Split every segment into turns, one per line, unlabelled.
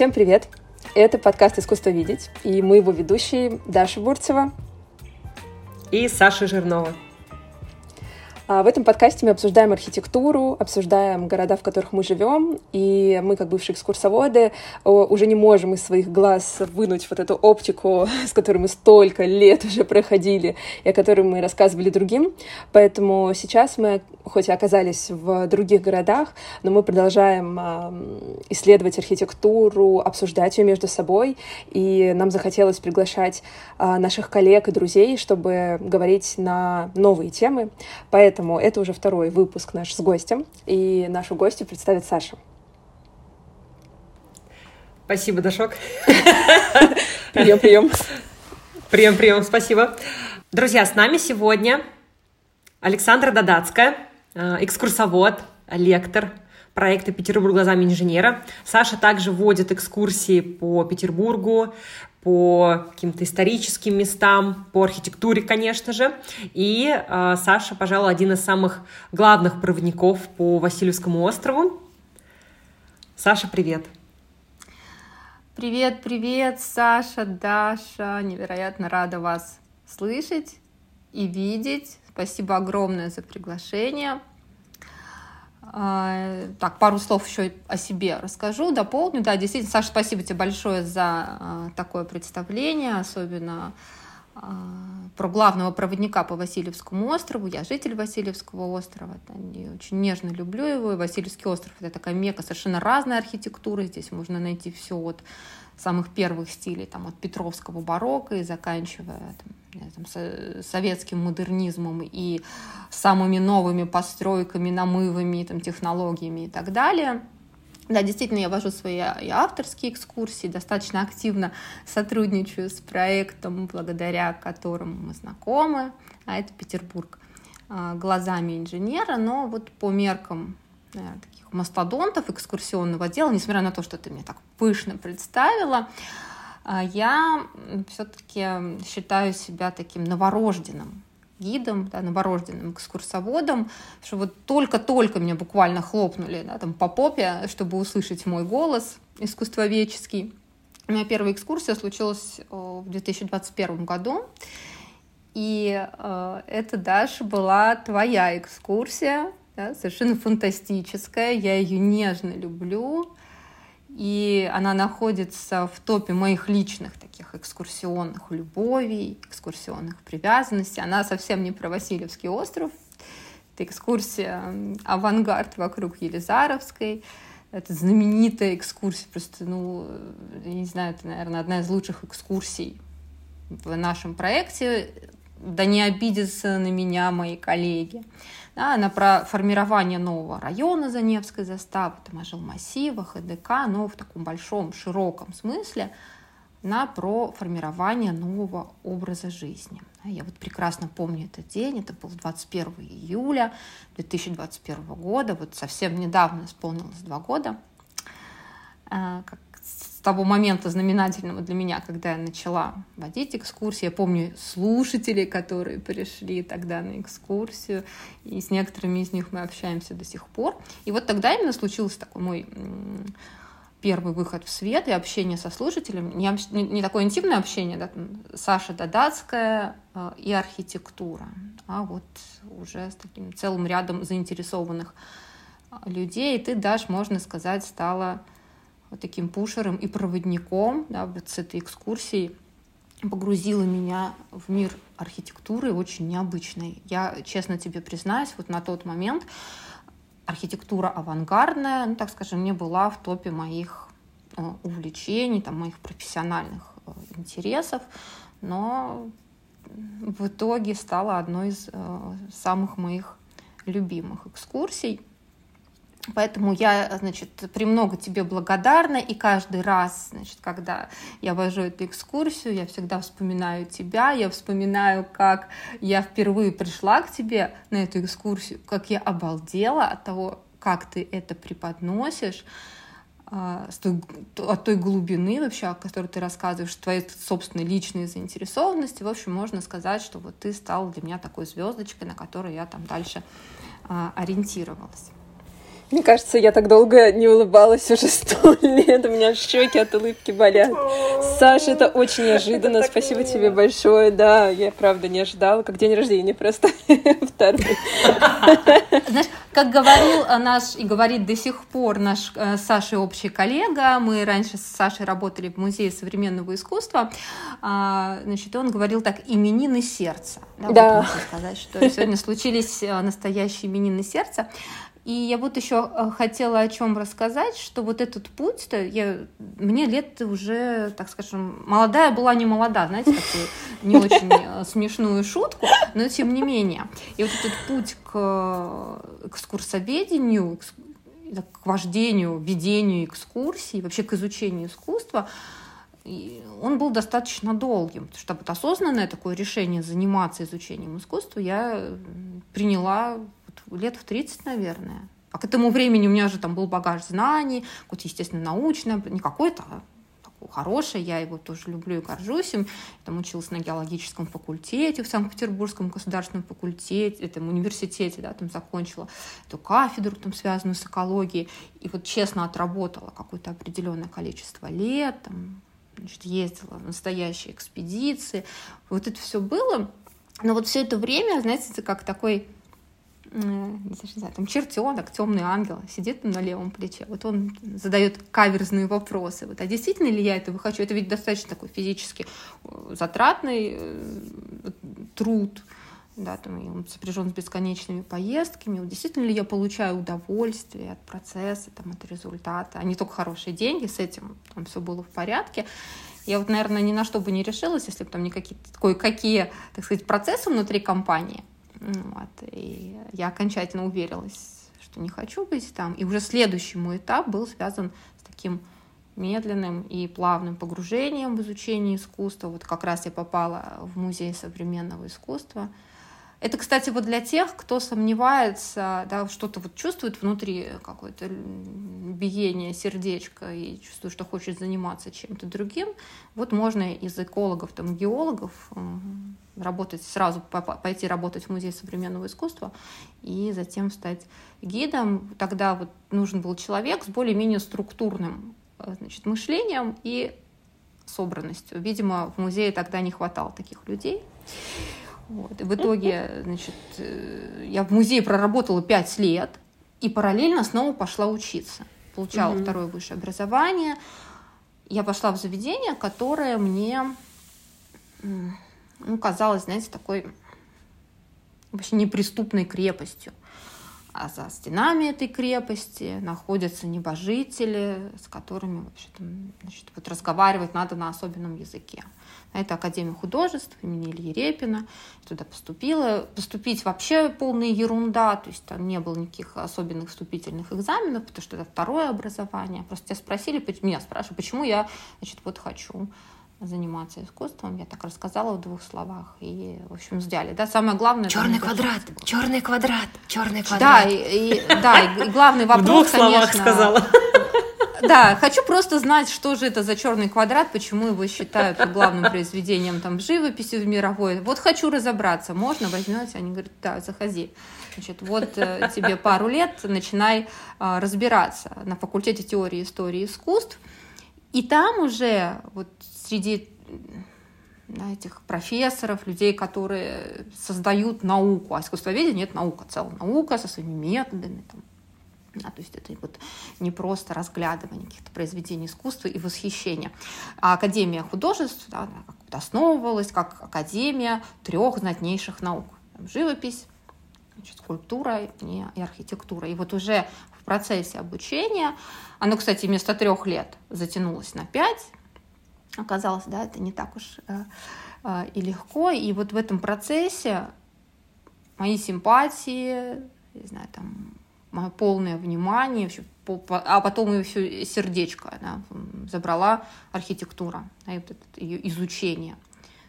Всем привет! Это подкаст «Искусство видеть», и мы его ведущие Даша Бурцева
и Саша Жирнова.
А, в этом подкасте мы обсуждаем архитектуру, обсуждаем города, в которых мы живем, и мы, как бывшие экскурсоводы, уже не можем из своих глаз вынуть вот эту оптику, с которой мы столько лет уже проходили, и о которой мы рассказывали другим. Поэтому сейчас мы, хоть и оказались в других городах, но мы продолжаем исследовать архитектуру, обсуждать ее между собой, и нам захотелось приглашать а, наших коллег и друзей, чтобы говорить на новые темы. Поэтому Поэтому это уже второй выпуск наш с гостем, и нашу гостью представит Саша.
Спасибо, Дашок.
Прием, прием.
Прием, прием, спасибо. Друзья, с нами сегодня Александра Дадацкая, э, экскурсовод, лектор проекта «Петербург глазами инженера». Саша также вводит экскурсии по Петербургу, по каким-то историческим местам, по архитектуре, конечно же. И э, Саша, пожалуй, один из самых главных проводников по Васильевскому острову. Саша, привет.
Привет, привет, Саша, Даша. Невероятно рада вас слышать и видеть. Спасибо огромное за приглашение. А, так, пару слов еще о себе расскажу, дополню. Да, действительно, Саша, спасибо тебе большое за а, такое представление, особенно а, про главного проводника по Васильевскому острову. Я житель Васильевского острова, я очень нежно люблю его. И Васильевский остров — это такая мека совершенно разная архитектура. Здесь можно найти все от самых первых стилей, там, от Петровского барокко и заканчивая там, там, советским модернизмом и самыми новыми постройками, намывами, там, технологиями и так далее. Да, действительно, я вожу свои и авторские экскурсии, достаточно активно сотрудничаю с проектом, благодаря которому мы знакомы, а это Петербург а, глазами инженера, но вот по меркам наверное, таких мастодонтов экскурсионного дела, несмотря на то, что ты мне так пышно представила, а, я все-таки считаю себя таким новорожденным гидом, да, новорожденным экскурсоводом, что вот только-только меня буквально хлопнули да, там, по попе, чтобы услышать мой голос искусствоведческий. У меня первая экскурсия случилась в 2021 году, и э, это, Даша, была твоя экскурсия да, совершенно фантастическая, я ее нежно люблю, и она находится в топе моих личных таких экскурсионных любовей, экскурсионных привязанностей. Она совсем не про Васильевский остров, это экскурсия «Авангард» вокруг Елизаровской, это знаменитая экскурсия, просто, ну, я не знаю, это, наверное, одна из лучших экскурсий в нашем проекте. Да не обидятся на меня мои коллеги. Да, она про формирование нового района за Невской заставы, там о жилмассивах, ЭДК, но в таком большом, широком смысле, на про формирование нового образа жизни. Я вот прекрасно помню этот день, это был 21 июля 2021 года, вот совсем недавно исполнилось два года, а, как с того момента знаменательного для меня, когда я начала водить экскурсии. Я помню слушателей, которые пришли тогда на экскурсию, и с некоторыми из них мы общаемся до сих пор. И вот тогда именно случился такой мой первый выход в свет и общение со слушателем. Не, не, не такое интимное общение, да, там, Саша Дадацкая э, и архитектура, а вот уже с таким целым рядом заинтересованных э, людей. И ты, Даш, можно сказать, стала вот таким пушером и проводником да, вот с этой экскурсией погрузила меня в мир архитектуры очень необычной. Я, честно тебе признаюсь, вот на тот момент архитектура авангардная, ну, так скажем, не была в топе моих э, увлечений, там, моих профессиональных э, интересов, но в итоге стала одной из э, самых моих любимых экскурсий. Поэтому я, значит, премного тебе благодарна, и каждый раз, значит, когда я вожу эту экскурсию, я всегда вспоминаю тебя, я вспоминаю, как я впервые пришла к тебе на эту экскурсию, как я обалдела от того, как ты это преподносишь, а, от той глубины вообще, о которой ты рассказываешь, твоей собственной личной заинтересованности. В общем, можно сказать, что вот ты стал для меня такой звездочкой, на которой я там дальше а, ориентировалась.
Мне кажется, я так долго не улыбалась уже сто лет, у меня щеки от улыбки болят. Саша, это очень неожиданно, спасибо тебе большое, да, я правда не ожидала, как день рождения просто второй.
Знаешь, как говорил наш и говорит до сих пор наш э, Саша общий коллега, мы раньше с Сашей работали в Музее современного искусства, а, значит, он говорил так, именины сердца.
Да, да.
Вот можно сказать, что сегодня случились э, настоящие именины сердца. И я вот еще э, хотела о чем рассказать, что вот этот путь, -то, я, мне лет уже, так скажем, молодая была не молода, знаете, такую не очень э, смешную шутку, но тем не менее. И вот этот путь к экскурсоведению, к вождению, ведению экскурсий, вообще к изучению искусства, он был достаточно долгим, потому что вот осознанное такое решение заниматься изучением искусства я приняла лет в 30, наверное. А к этому времени у меня же там был багаж знаний, какой-то, естественно, научный, не какой-то, а хороший, я его тоже люблю и горжусь им. Я там училась на геологическом факультете в Санкт-Петербургском государственном факультете, этом университете, да, там закончила эту кафедру, там, связанную с экологией, и вот честно отработала какое-то определенное количество лет, там, значит, ездила в настоящие экспедиции. Вот это все было. Но вот все это время, знаете, как такой не знаю, там чертенок, темный ангел сидит на левом плече. Вот он задает каверзные вопросы. Вот, а действительно ли я этого хочу? Это ведь достаточно такой физически э, затратный э, труд, да, там, и он сопряжен с бесконечными поездками. Вот, действительно ли я получаю удовольствие от процесса, там, от результата, а не только хорошие деньги, с этим там все было в порядке. Я вот, наверное, ни на что бы не решилась, если бы там не какие-то кое-какие, так сказать, процессы внутри компании вот. И я окончательно уверилась, что не хочу быть там. И уже следующий мой этап был связан с таким медленным и плавным погружением в изучение искусства. Вот как раз я попала в музей современного искусства – это, кстати, вот для тех, кто сомневается, да, что-то вот чувствует внутри какое-то биение сердечка и чувствует, что хочет заниматься чем-то другим, вот можно из экологов, там, геологов работать сразу, пойти работать в Музей современного искусства и затем стать гидом. Тогда вот нужен был человек с более-менее структурным э, значит, мышлением и собранностью. Видимо, в музее тогда не хватало таких людей. Вот. И в итоге, значит, э, я в музее проработала пять лет и параллельно снова пошла учиться. Получала mm второе высшее образование. Я пошла в заведение, которое мне ну, казалось, знаете, такой вообще неприступной крепостью. А за стенами этой крепости находятся небожители, с которыми вообще там, значит, вот разговаривать надо на особенном языке. Это Академия художеств имени Ильи Репина. туда поступила. Поступить вообще полная ерунда, то есть там не было никаких особенных вступительных экзаменов, потому что это второе образование. Просто тебя спросили, меня спрашивают, почему я значит, вот хочу заниматься искусством. Я так рассказала в двух словах. И, в общем, взяли. Да, самое главное...
Черный квадрат, черный квадрат, черный квадрат.
Да, и, и, да, и главный вопрос, В
двух словах конечно, сказала.
Да, хочу просто знать, что же это за черный квадрат, почему его считают главным произведением там живописи в мировой. Вот хочу разобраться, можно возьмете? Они говорят, да, заходи. Значит, вот э, тебе пару лет, начинай э, разбираться на факультете теории истории искусств. И там уже вот среди этих профессоров, людей, которые создают науку, а искусствоведение — это наука, целая наука со своими методами, там, да, то есть это вот не просто разглядывание каких-то произведений искусства и восхищение. А Академия художеств да, основывалась как Академия трех знатнейших наук. Там, живопись, значит, скульптура и, и архитектура. И вот уже в процессе обучения, оно, кстати, вместо трех лет затянулось на пять, оказалось, да, это не так уж э, э, и легко. И вот в этом процессе мои симпатии, не знаю, там, мое полное внимание, вообще, а потом еще сердечко да, забрала архитектура, да, и вот это ее изучение.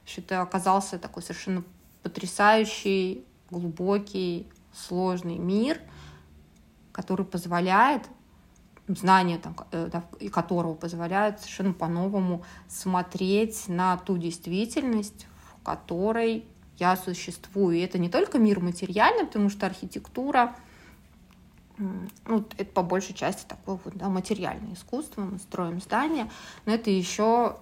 Что это оказался такой совершенно потрясающий, глубокий, сложный мир, который позволяет знания там, э, которого позволяют совершенно по-новому смотреть на ту действительность, в которой я существую. И это не только мир материальный, потому что архитектура — ну, это по большей части такое вот, да, материальное искусство, мы строим здания, но это еще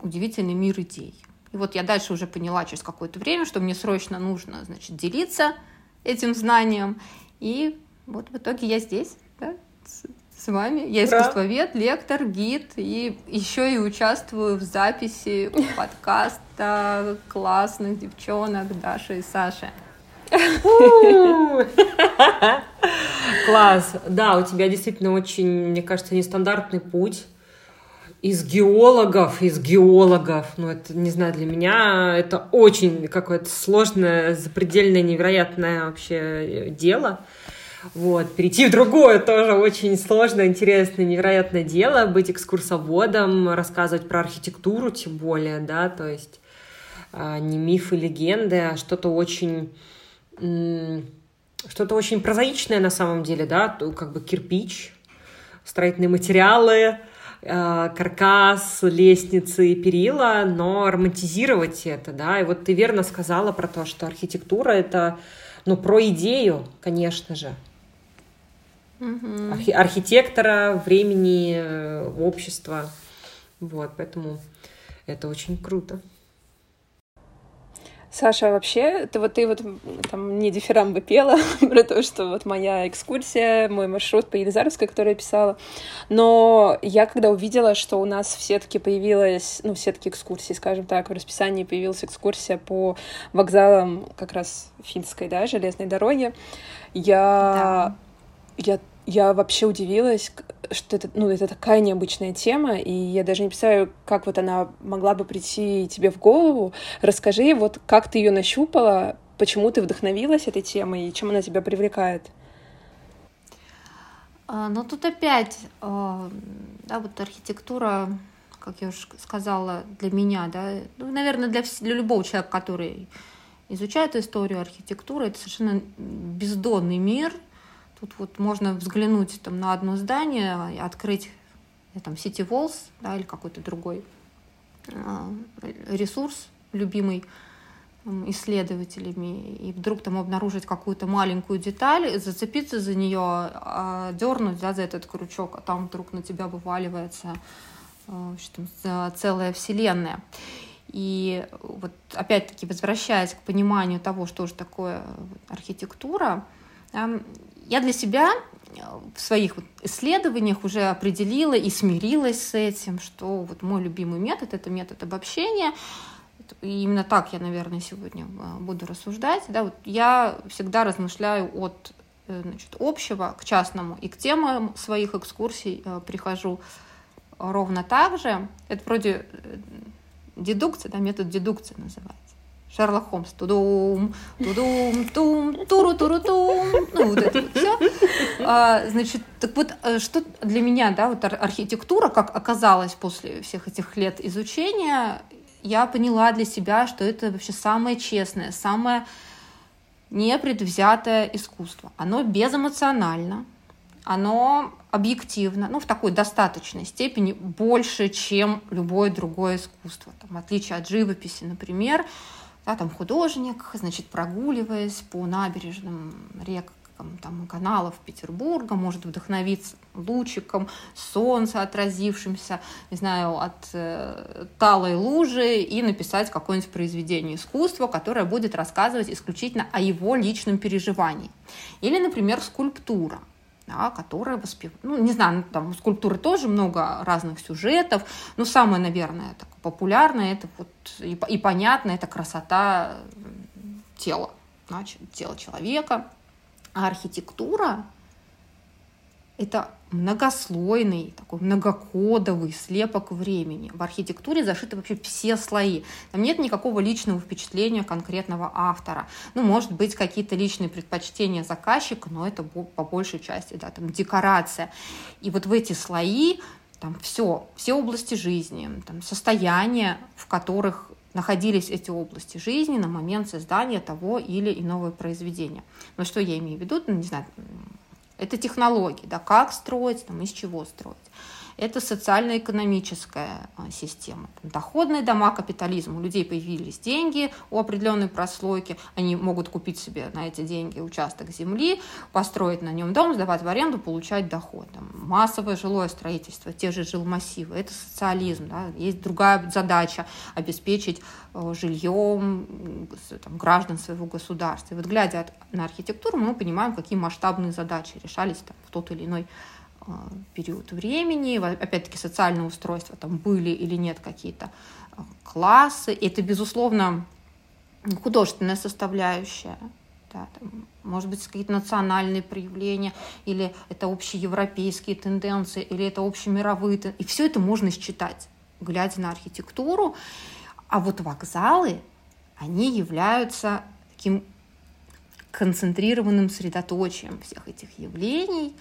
удивительный мир идей. И вот я дальше уже поняла через какое-то время, что мне срочно нужно, значит, делиться этим знанием. И вот в итоге я здесь, да, с, вами. Я Ура! искусствовед, лектор, гид, и еще и участвую в записи подкаста классных девчонок Даши и Саши.
Класс. Да, у тебя действительно очень, мне кажется, нестандартный путь из геологов, из геологов, ну это, не знаю, для меня это очень какое-то сложное, запредельное, невероятное вообще дело. Вот, перейти в другое тоже очень сложное, интересное, невероятное дело, быть экскурсоводом, рассказывать про архитектуру тем более, да, то есть а, не мифы, легенды, а что-то очень что-то очень прозаичное на самом деле, да, как бы кирпич, строительные материалы, э, каркас, лестницы и перила, но романтизировать это, да, и вот ты верно сказала про то, что архитектура это, ну, про идею, конечно же, Архи- архитектора, времени, э, общества, вот, поэтому это очень круто.
Саша, вообще, ты вот ты вот там мне дифирамбы пела про то, что вот моя экскурсия, мой маршрут по Елизаровской, который я писала. Но я когда увидела, что у нас все-таки появилась, ну, все-таки экскурсии, скажем так, в расписании появилась экскурсия по вокзалам как раз финской, да, железной дороги, я, да. Я я вообще удивилась, что это, ну, это такая необычная тема, и я даже не представляю, как вот она могла бы прийти тебе в голову. Расскажи, вот как ты ее нащупала, почему ты вдохновилась этой темой и чем она тебя привлекает?
А, ну, тут опять, а, да, вот архитектура, как я уже сказала, для меня, да, ну, наверное, для, для любого человека, который изучает историю архитектуры, это совершенно бездонный мир — Тут вот можно взглянуть там, на одно здание, открыть э, там, City Walls да, или какой-то другой э, ресурс, любимый исследователями, и вдруг там обнаружить какую-то маленькую деталь, зацепиться за нее, а, дернуть да, за этот крючок, а там вдруг на тебя вываливается э, там, целая вселенная. И вот опять-таки возвращаясь к пониманию того, что же такое архитектура, я для себя э, в своих исследованиях уже определила и смирилась с этим, что вот мой любимый метод — это метод обобщения. И именно так я, наверное, сегодня э, буду рассуждать. Да, вот я всегда размышляю от э, значит, общего к частному и к темам своих экскурсий прихожу ровно так же. Это вроде дедукция, да, метод дедукции называется. Шерлок Холмс. Тудум, тудум, тум, туру, туру, тум. Ну, вот это вот все. А, значит, так вот, э, что для меня, да, вот архитектура, как оказалось после всех этих лет изучения, я поняла для себя, что это вообще самое честное, самое непредвзятое искусство. Оно безэмоционально, оно объективно, ну, в такой достаточной степени больше, чем любое другое искусство. Там, в отличие от живописи, например, да, там художник, значит, прогуливаясь по набережным рек там, каналов Петербурга, может вдохновиться лучиком солнца, отразившимся, не знаю, от э, талой лужи и написать какое-нибудь произведение искусства, которое будет рассказывать исключительно о его личном переживании. Или, например, скульптура – да, которая воспевает, ну, не знаю, ну, там у скульптуры тоже много разных сюжетов, но самое, наверное, так, популярное, это вот и, и понятно, это красота тела, значит, тела человека. А архитектура это многослойный, такой многокодовый слепок времени. В архитектуре зашиты вообще все слои. Там нет никакого личного впечатления конкретного автора. Ну, может быть, какие-то личные предпочтения заказчика, но это по большей части, да, там декорация. И вот в эти слои там все, все области жизни, там, состояния, в которых находились эти области жизни на момент создания того или иного произведения. Но что я имею в виду? Ну, не знаю, это технологии, да, как строить, там, из чего строить. Это социально-экономическая а, система. Доходные дома, капитализм. У людей появились деньги у определенной прослойки, они могут купить себе на эти деньги участок земли, построить на нем дом, сдавать в аренду, получать доход. Там, массовое жилое строительство, те же жилмассивы. Это социализм. Да? Есть другая задача – обеспечить э, жильем там, граждан своего государства. И вот глядя на архитектуру, мы понимаем, какие масштабные задачи решались там, в тот или иной период времени. Опять-таки социальное устройство, там были или нет какие-то э, классы. И это, безусловно, художественная составляющая. Да, там, может быть, какие-то национальные проявления, или это общеевропейские тенденции, или это общемировые. И все это можно считать, глядя на архитектуру. А вот вокзалы, они являются таким концентрированным средоточием всех этих явлений,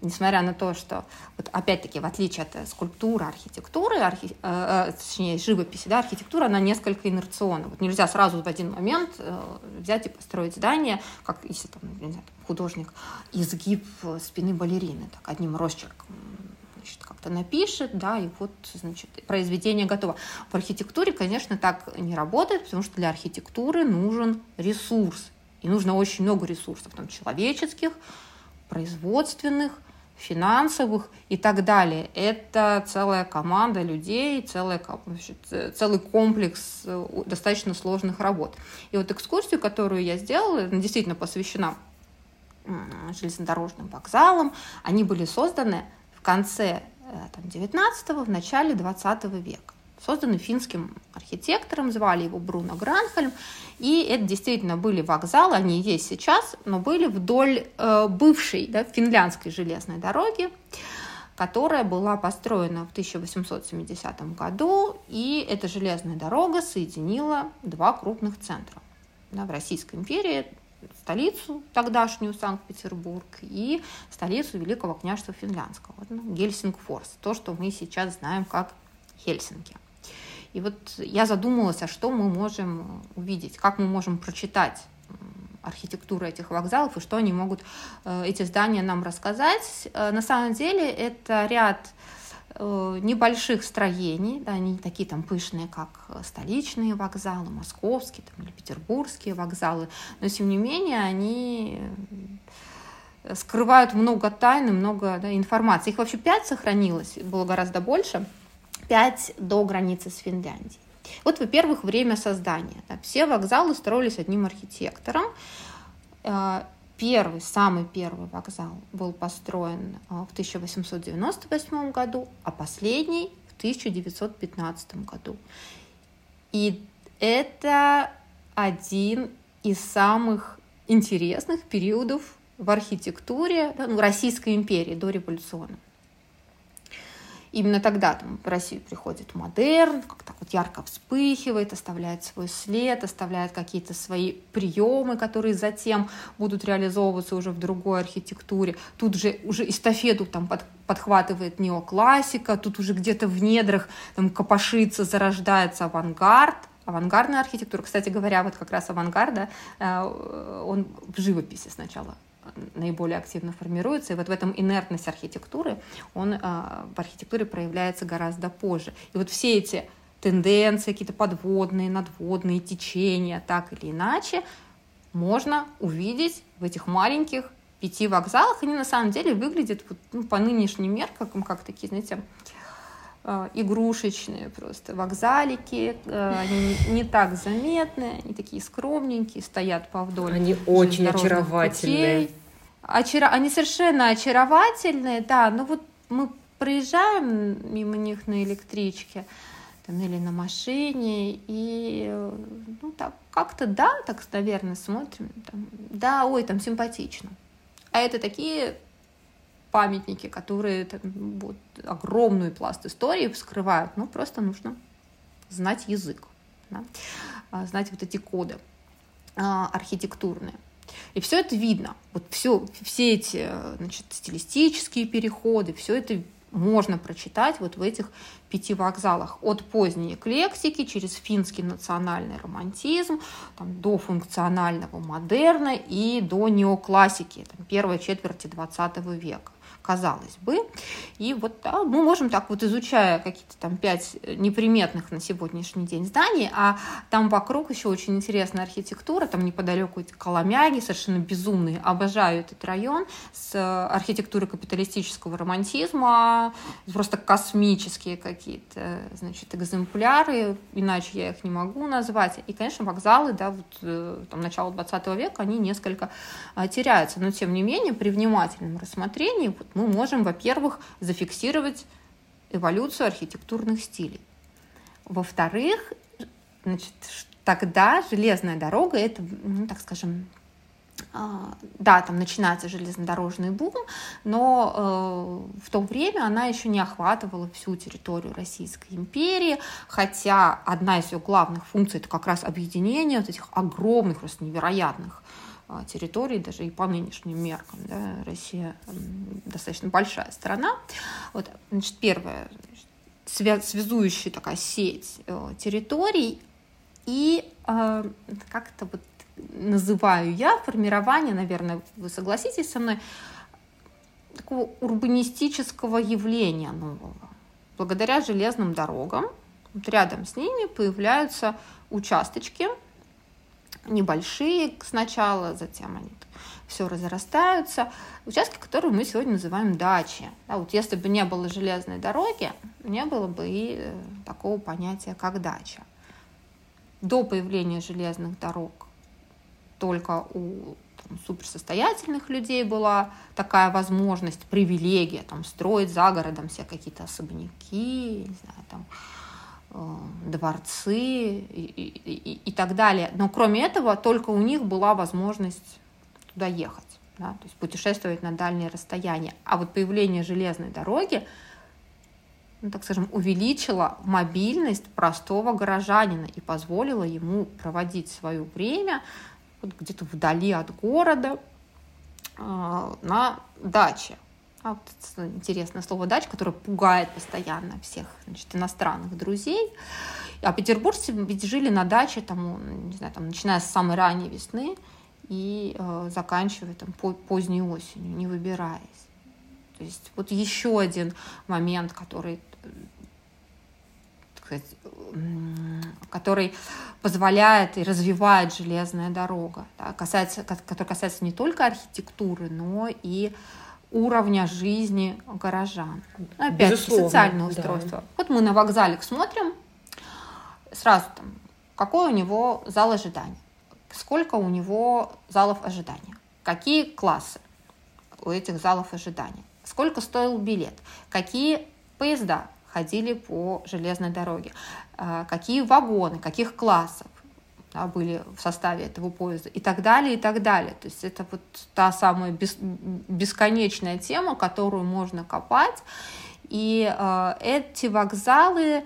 несмотря на то, что, вот опять-таки, в отличие от скульптуры, архитектуры, архи, э, э, точнее, живописи, да, архитектура, она несколько инерционна. Вот нельзя сразу в один момент э, взять и построить здание, как если там, не знаю, художник изгиб спины балерины, так, одним росчерком значит, как-то напишет, да, и вот, значит, произведение готово. В архитектуре, конечно, так не работает, потому что для архитектуры нужен ресурс. И нужно очень много ресурсов, там, человеческих, производственных, финансовых и так далее. Это целая команда людей, целая, целый комплекс э, достаточно сложных работ. И вот экскурсию, которую я сделала, она действительно посвящена железнодорожным вокзалам. Они были созданы в конце 19-го, э, в начале 20 века созданы финским архитектором, звали его Бруно Гранхельм, и это действительно были вокзалы, они есть сейчас, но были вдоль э, бывшей да, финляндской железной дороги, которая была построена в 1870 году, и эта железная дорога соединила два крупных центра да, в Российской империи, столицу тогдашнюю Санкт-Петербург и столицу Великого княжества Финляндского, ну, Гельсингфорс, то, что мы сейчас знаем как Хельсинки. И вот я задумалась, а что мы можем увидеть, как мы можем прочитать архитектуру этих вокзалов и что они могут, э, эти здания нам рассказать. Э, на самом деле это ряд э, небольших строений, да, они такие там пышные, как столичные вокзалы, московские там, или петербургские вокзалы, но тем не менее они скрывают много тайн и много да, информации. Их вообще пять сохранилось, было гораздо больше. 5 до границы с Финляндией. Вот, во-первых, время создания. Да, все вокзалы строились одним архитектором. Э, первый, самый первый вокзал был построен э, в 1898 году, а последний в 1915 году. И это один из самых интересных периодов в архитектуре да, ну, Российской империи до революционной. Именно тогда там, в Россию приходит модерн, как так вот ярко вспыхивает, оставляет свой след, оставляет какие-то свои приемы, которые затем будут реализовываться уже в другой архитектуре. Тут же уже эстафету там под, подхватывает неоклассика, тут уже где-то в недрах там копошится, зарождается авангард, авангардная архитектура. Кстати говоря, вот как раз авангарда, э, он в живописи сначала наиболее активно формируется. И вот в этом инертность архитектуры, он а, в архитектуре проявляется гораздо позже. И вот все эти тенденции, какие-то подводные, надводные течения, так или иначе, можно увидеть в этих маленьких пяти вокзалах. Они на самом деле выглядят ну, по нынешним меркам как такие, знаете, игрушечные просто вокзалики, а, они не, не так заметны, они такие скромненькие, стоят по вдоль.
Они очень очаровательные. Путей.
Очара... Они совершенно очаровательные, да, но вот мы проезжаем мимо них на электричке там, или на машине, и ну, так как-то, да, так, наверное, смотрим, там, да, ой, там симпатично. А это такие памятники, которые там, вот, огромную пласт истории вскрывают, ну, просто нужно знать язык, да? А, знать вот эти коды а, архитектурные. И все это видно. Вот все, все эти значит, стилистические переходы, все это можно прочитать вот в этих пяти вокзалах. От поздней эклектики через финский национальный романтизм там, до функционального модерна и до неоклассики там, первой четверти XX века казалось бы. И вот да, мы можем так вот, изучая какие-то там пять неприметных на сегодняшний день зданий, а там вокруг еще очень интересная архитектура, там неподалеку эти Коломяги, совершенно безумные, обожаю этот район, с архитектурой капиталистического романтизма, просто космические какие-то, значит, экземпляры, иначе я их не могу назвать. И, конечно, вокзалы, да, вот э, там начало 20 века, они несколько а, теряются, но тем не менее при внимательном рассмотрении вот, мы можем, во-первых, зафиксировать эволюцию архитектурных стилей. Во-вторых, значит, тогда железная дорога это, ну, так скажем, а, да, там начинается железнодорожный бум, но э, в то время она еще не охватывала всю территорию Российской империи, хотя одна из ее главных функций это как раз объединение вот этих огромных, просто невероятных территорий, даже и по нынешним меркам. Да, Россия достаточно большая страна. Вот, значит, первая связующая такая сеть э, территорий и э, как-то вот называю я формирование, наверное, вы согласитесь со мной, такого урбанистического явления нового. Благодаря железным дорогам вот рядом с ними появляются участочки, небольшие сначала, затем они все разрастаются. Участки, которые мы сегодня называем дачи. Да, вот если бы не было железной дороги, не было бы и э, такого понятия, как дача. До появления железных дорог только у там, суперсостоятельных людей была такая возможность, привилегия там, строить за городом все какие-то особняки, не знаю, там, дворцы и, и, и, и так далее. Но кроме этого, только у них была возможность туда ехать, да, то есть путешествовать на дальние расстояния. А вот появление железной дороги, ну, так скажем, увеличило мобильность простого горожанина и позволило ему проводить свое время вот где-то вдали от города э, на даче. А вот интересное слово дач, которое пугает постоянно всех значит, иностранных друзей. А петербуржцы ведь жили на даче, там, не знаю, там, начиная с самой ранней весны и э, заканчивая там, по, поздней осенью, не выбираясь. То есть вот еще один момент, который который позволяет и развивает железная дорога, да, касается, который касается не только архитектуры, но и уровня жизни горожан. Опять Безусловно, социальное устройство. Да. Вот мы на вокзале смотрим, сразу там, какой у него зал ожидания, сколько у него залов ожидания, какие классы у этих залов ожидания, сколько стоил билет, какие поезда ходили по железной дороге, а, какие вагоны, каких классов, да, были в составе этого поезда и так далее, и так далее. То есть это вот та самая бес, бесконечная тема, которую можно копать. И э, эти вокзалы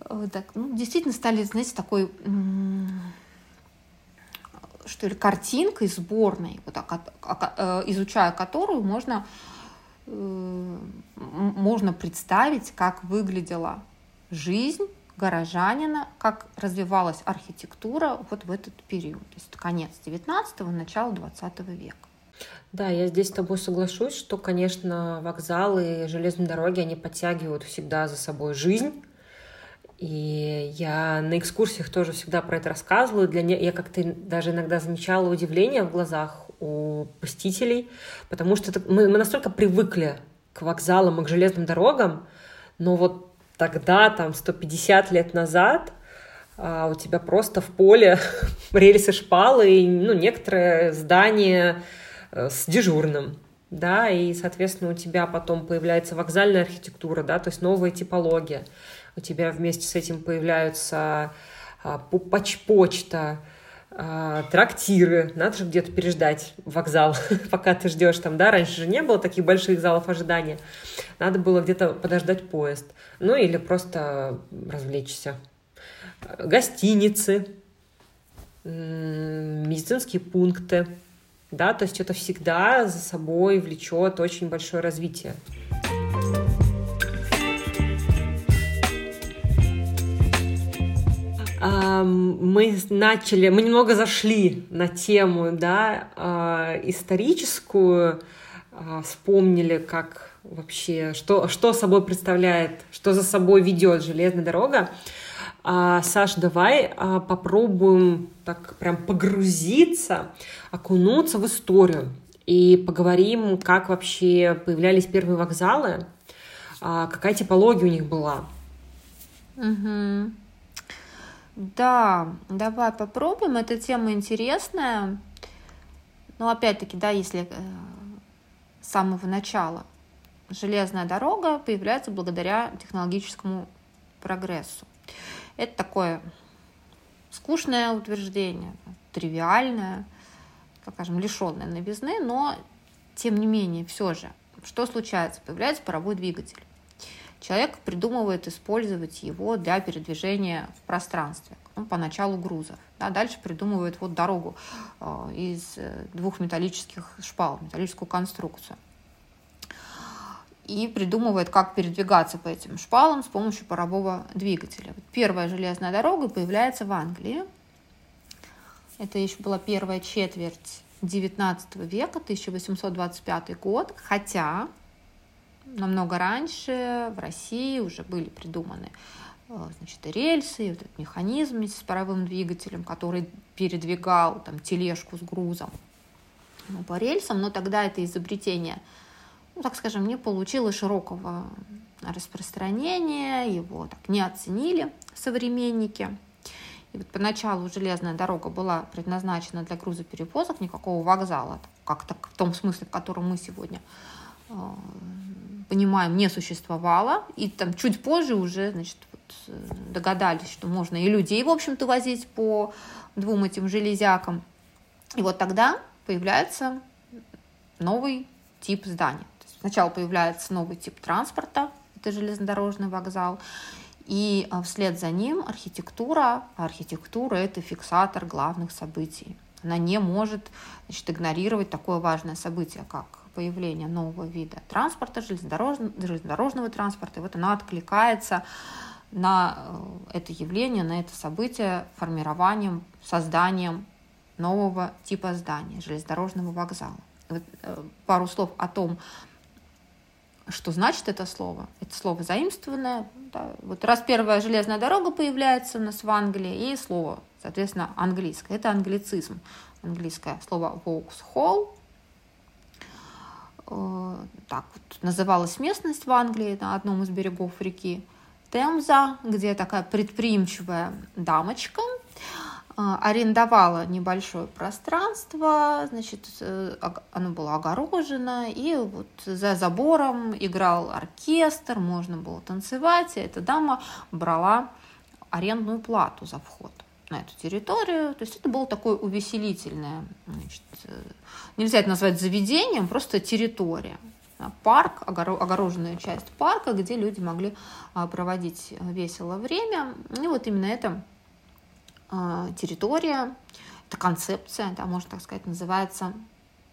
э, так, ну, действительно стали, знаете, такой что ли, картинкой сборной, вот, а, а, изучая которую можно, э, можно представить, как выглядела жизнь горожанина, как развивалась архитектура вот в этот период, то есть конец 19-го, начало 20 века.
Да, я здесь с тобой соглашусь, что, конечно, вокзалы и железные дороги, они подтягивают всегда за собой жизнь. И я на экскурсиях тоже всегда про это рассказываю. Для меня я как-то даже иногда замечала удивление в глазах у посетителей, потому что это, мы, мы настолько привыкли к вокзалам и к железным дорогам, но вот тогда, там, 150 лет назад, а у тебя просто в поле рельсы шпалы и ну, некоторые здания э, с дежурным, да, и, соответственно, у тебя потом появляется вокзальная архитектура, да, то есть новая типология. У тебя вместе с этим появляются а, почта, трактиры, надо же где-то переждать вокзал, пока ты ждешь там, да, раньше же не было таких больших залов ожидания, надо было где-то подождать поезд, ну или просто развлечься. Гостиницы, медицинские пункты, да, то есть это всегда за собой влечет очень большое развитие. Мы начали, мы немного зашли на тему, да, а, историческую, а, вспомнили, как вообще, что, что собой представляет, что за собой ведет железная дорога. А, Саш, давай попробуем так прям погрузиться, окунуться в историю и поговорим, как вообще появлялись первые вокзалы, какая типология у них была.
Угу. Да, давай попробуем. Эта тема интересная. Но опять-таки, да, если э, с самого начала железная дорога появляется благодаря технологическому прогрессу. Это такое скучное утверждение, тривиальное, так скажем, лишенное новизны, но тем не менее, все же, что случается? Появляется паровой двигатель человек придумывает использовать его для передвижения в пространстве, ну, поначалу грузов. Да, дальше придумывает вот дорогу э, из э, двух металлических шпал, металлическую конструкцию. И придумывает, как передвигаться по этим шпалам с помощью парового двигателя. Первая железная дорога появляется в Англии. Это еще была первая четверть XIX века, 1825 год, хотя намного раньше в России уже были придуманы э, значит, рельсы, вот этот механизм с паровым двигателем, который передвигал там, тележку с грузом ну, по рельсам, но тогда это изобретение, ну, так скажем, не получило широкого распространения, его так не оценили современники. И вот поначалу железная дорога была предназначена для грузоперевозок, никакого вокзала, как-то в том смысле, в котором мы сегодня э, понимаем, не существовало. И там чуть позже уже значит, вот, э, догадались, что можно и людей, в общем-то, возить по двум этим железякам. И вот тогда появляется новый тип здания. сначала появляется новый тип транспорта, это железнодорожный вокзал, и а, вслед за ним архитектура. архитектура – это фиксатор главных событий. Она не может значит, игнорировать такое важное событие, как появления нового вида транспорта, железнодорожного, железнодорожного транспорта. И вот она откликается на э, это явление, на это событие формированием, созданием нового типа здания, железнодорожного вокзала. Вот, э, пару слов о том, что значит это слово. Это слово заимствованное. Да. Вот раз первая железная дорога появляется у нас в Англии, и слово, соответственно, английское. Это англицизм. Английское слово Vauxhall так вот называлась местность в Англии на одном из берегов реки Темза, где такая предприимчивая дамочка э, арендовала небольшое пространство, значит, э, оно было огорожено, и вот за забором играл оркестр, можно было танцевать, и эта дама брала арендную плату за вход на эту территорию. То есть это было такое увеселительное, значит, э, нельзя это назвать заведением, просто территория. Парк, огороженная часть парка, где люди могли а, проводить весело время. И вот именно эта а, территория, эта концепция, да, можно так сказать, называется,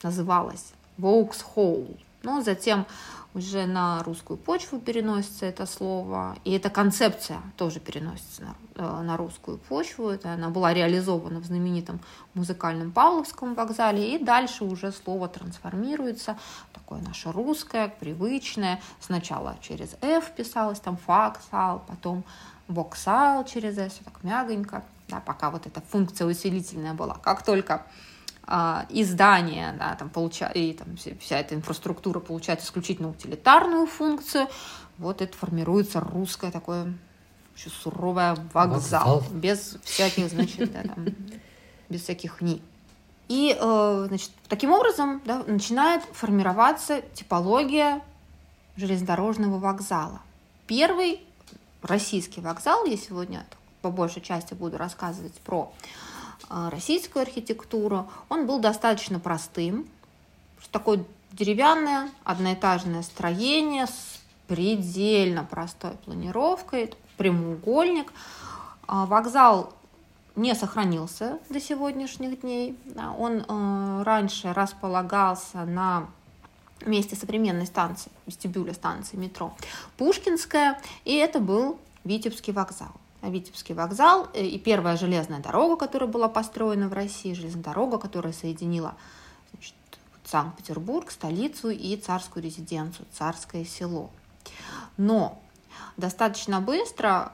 называлась Vauxhall. Но затем уже на русскую почву переносится это слово, и эта концепция тоже переносится на, э, на русскую почву. Это она была реализована в знаменитом музыкальном Павловском вокзале, и дальше уже слово трансформируется, такое наше русское, привычное. Сначала через F писалось, там факсал, потом воксал через S, так мягонько, да, пока вот эта функция усилительная была. Как только а, издание, да, там, получа... и там, вся эта инфраструктура получает исключительно утилитарную функцию, вот это формируется русское такое еще суровое вокзал, вокзал. без всяких, значит, да, там, без всяких ни. И, э, значит, таким образом да, начинает формироваться типология железнодорожного вокзала. Первый российский вокзал, я сегодня по большей части буду рассказывать про российскую архитектуру, он был достаточно простым. Такое деревянное одноэтажное строение с предельно простой планировкой, прямоугольник. А, вокзал не сохранился до сегодняшних дней. Он э, раньше располагался на месте современной станции, вестибюля станции метро Пушкинская, и это был Витебский вокзал. Витебский вокзал э, и первая железная дорога, которая была построена в России, железная дорога, которая соединила значит, Санкт-Петербург, столицу и царскую резиденцию, царское село. Но достаточно быстро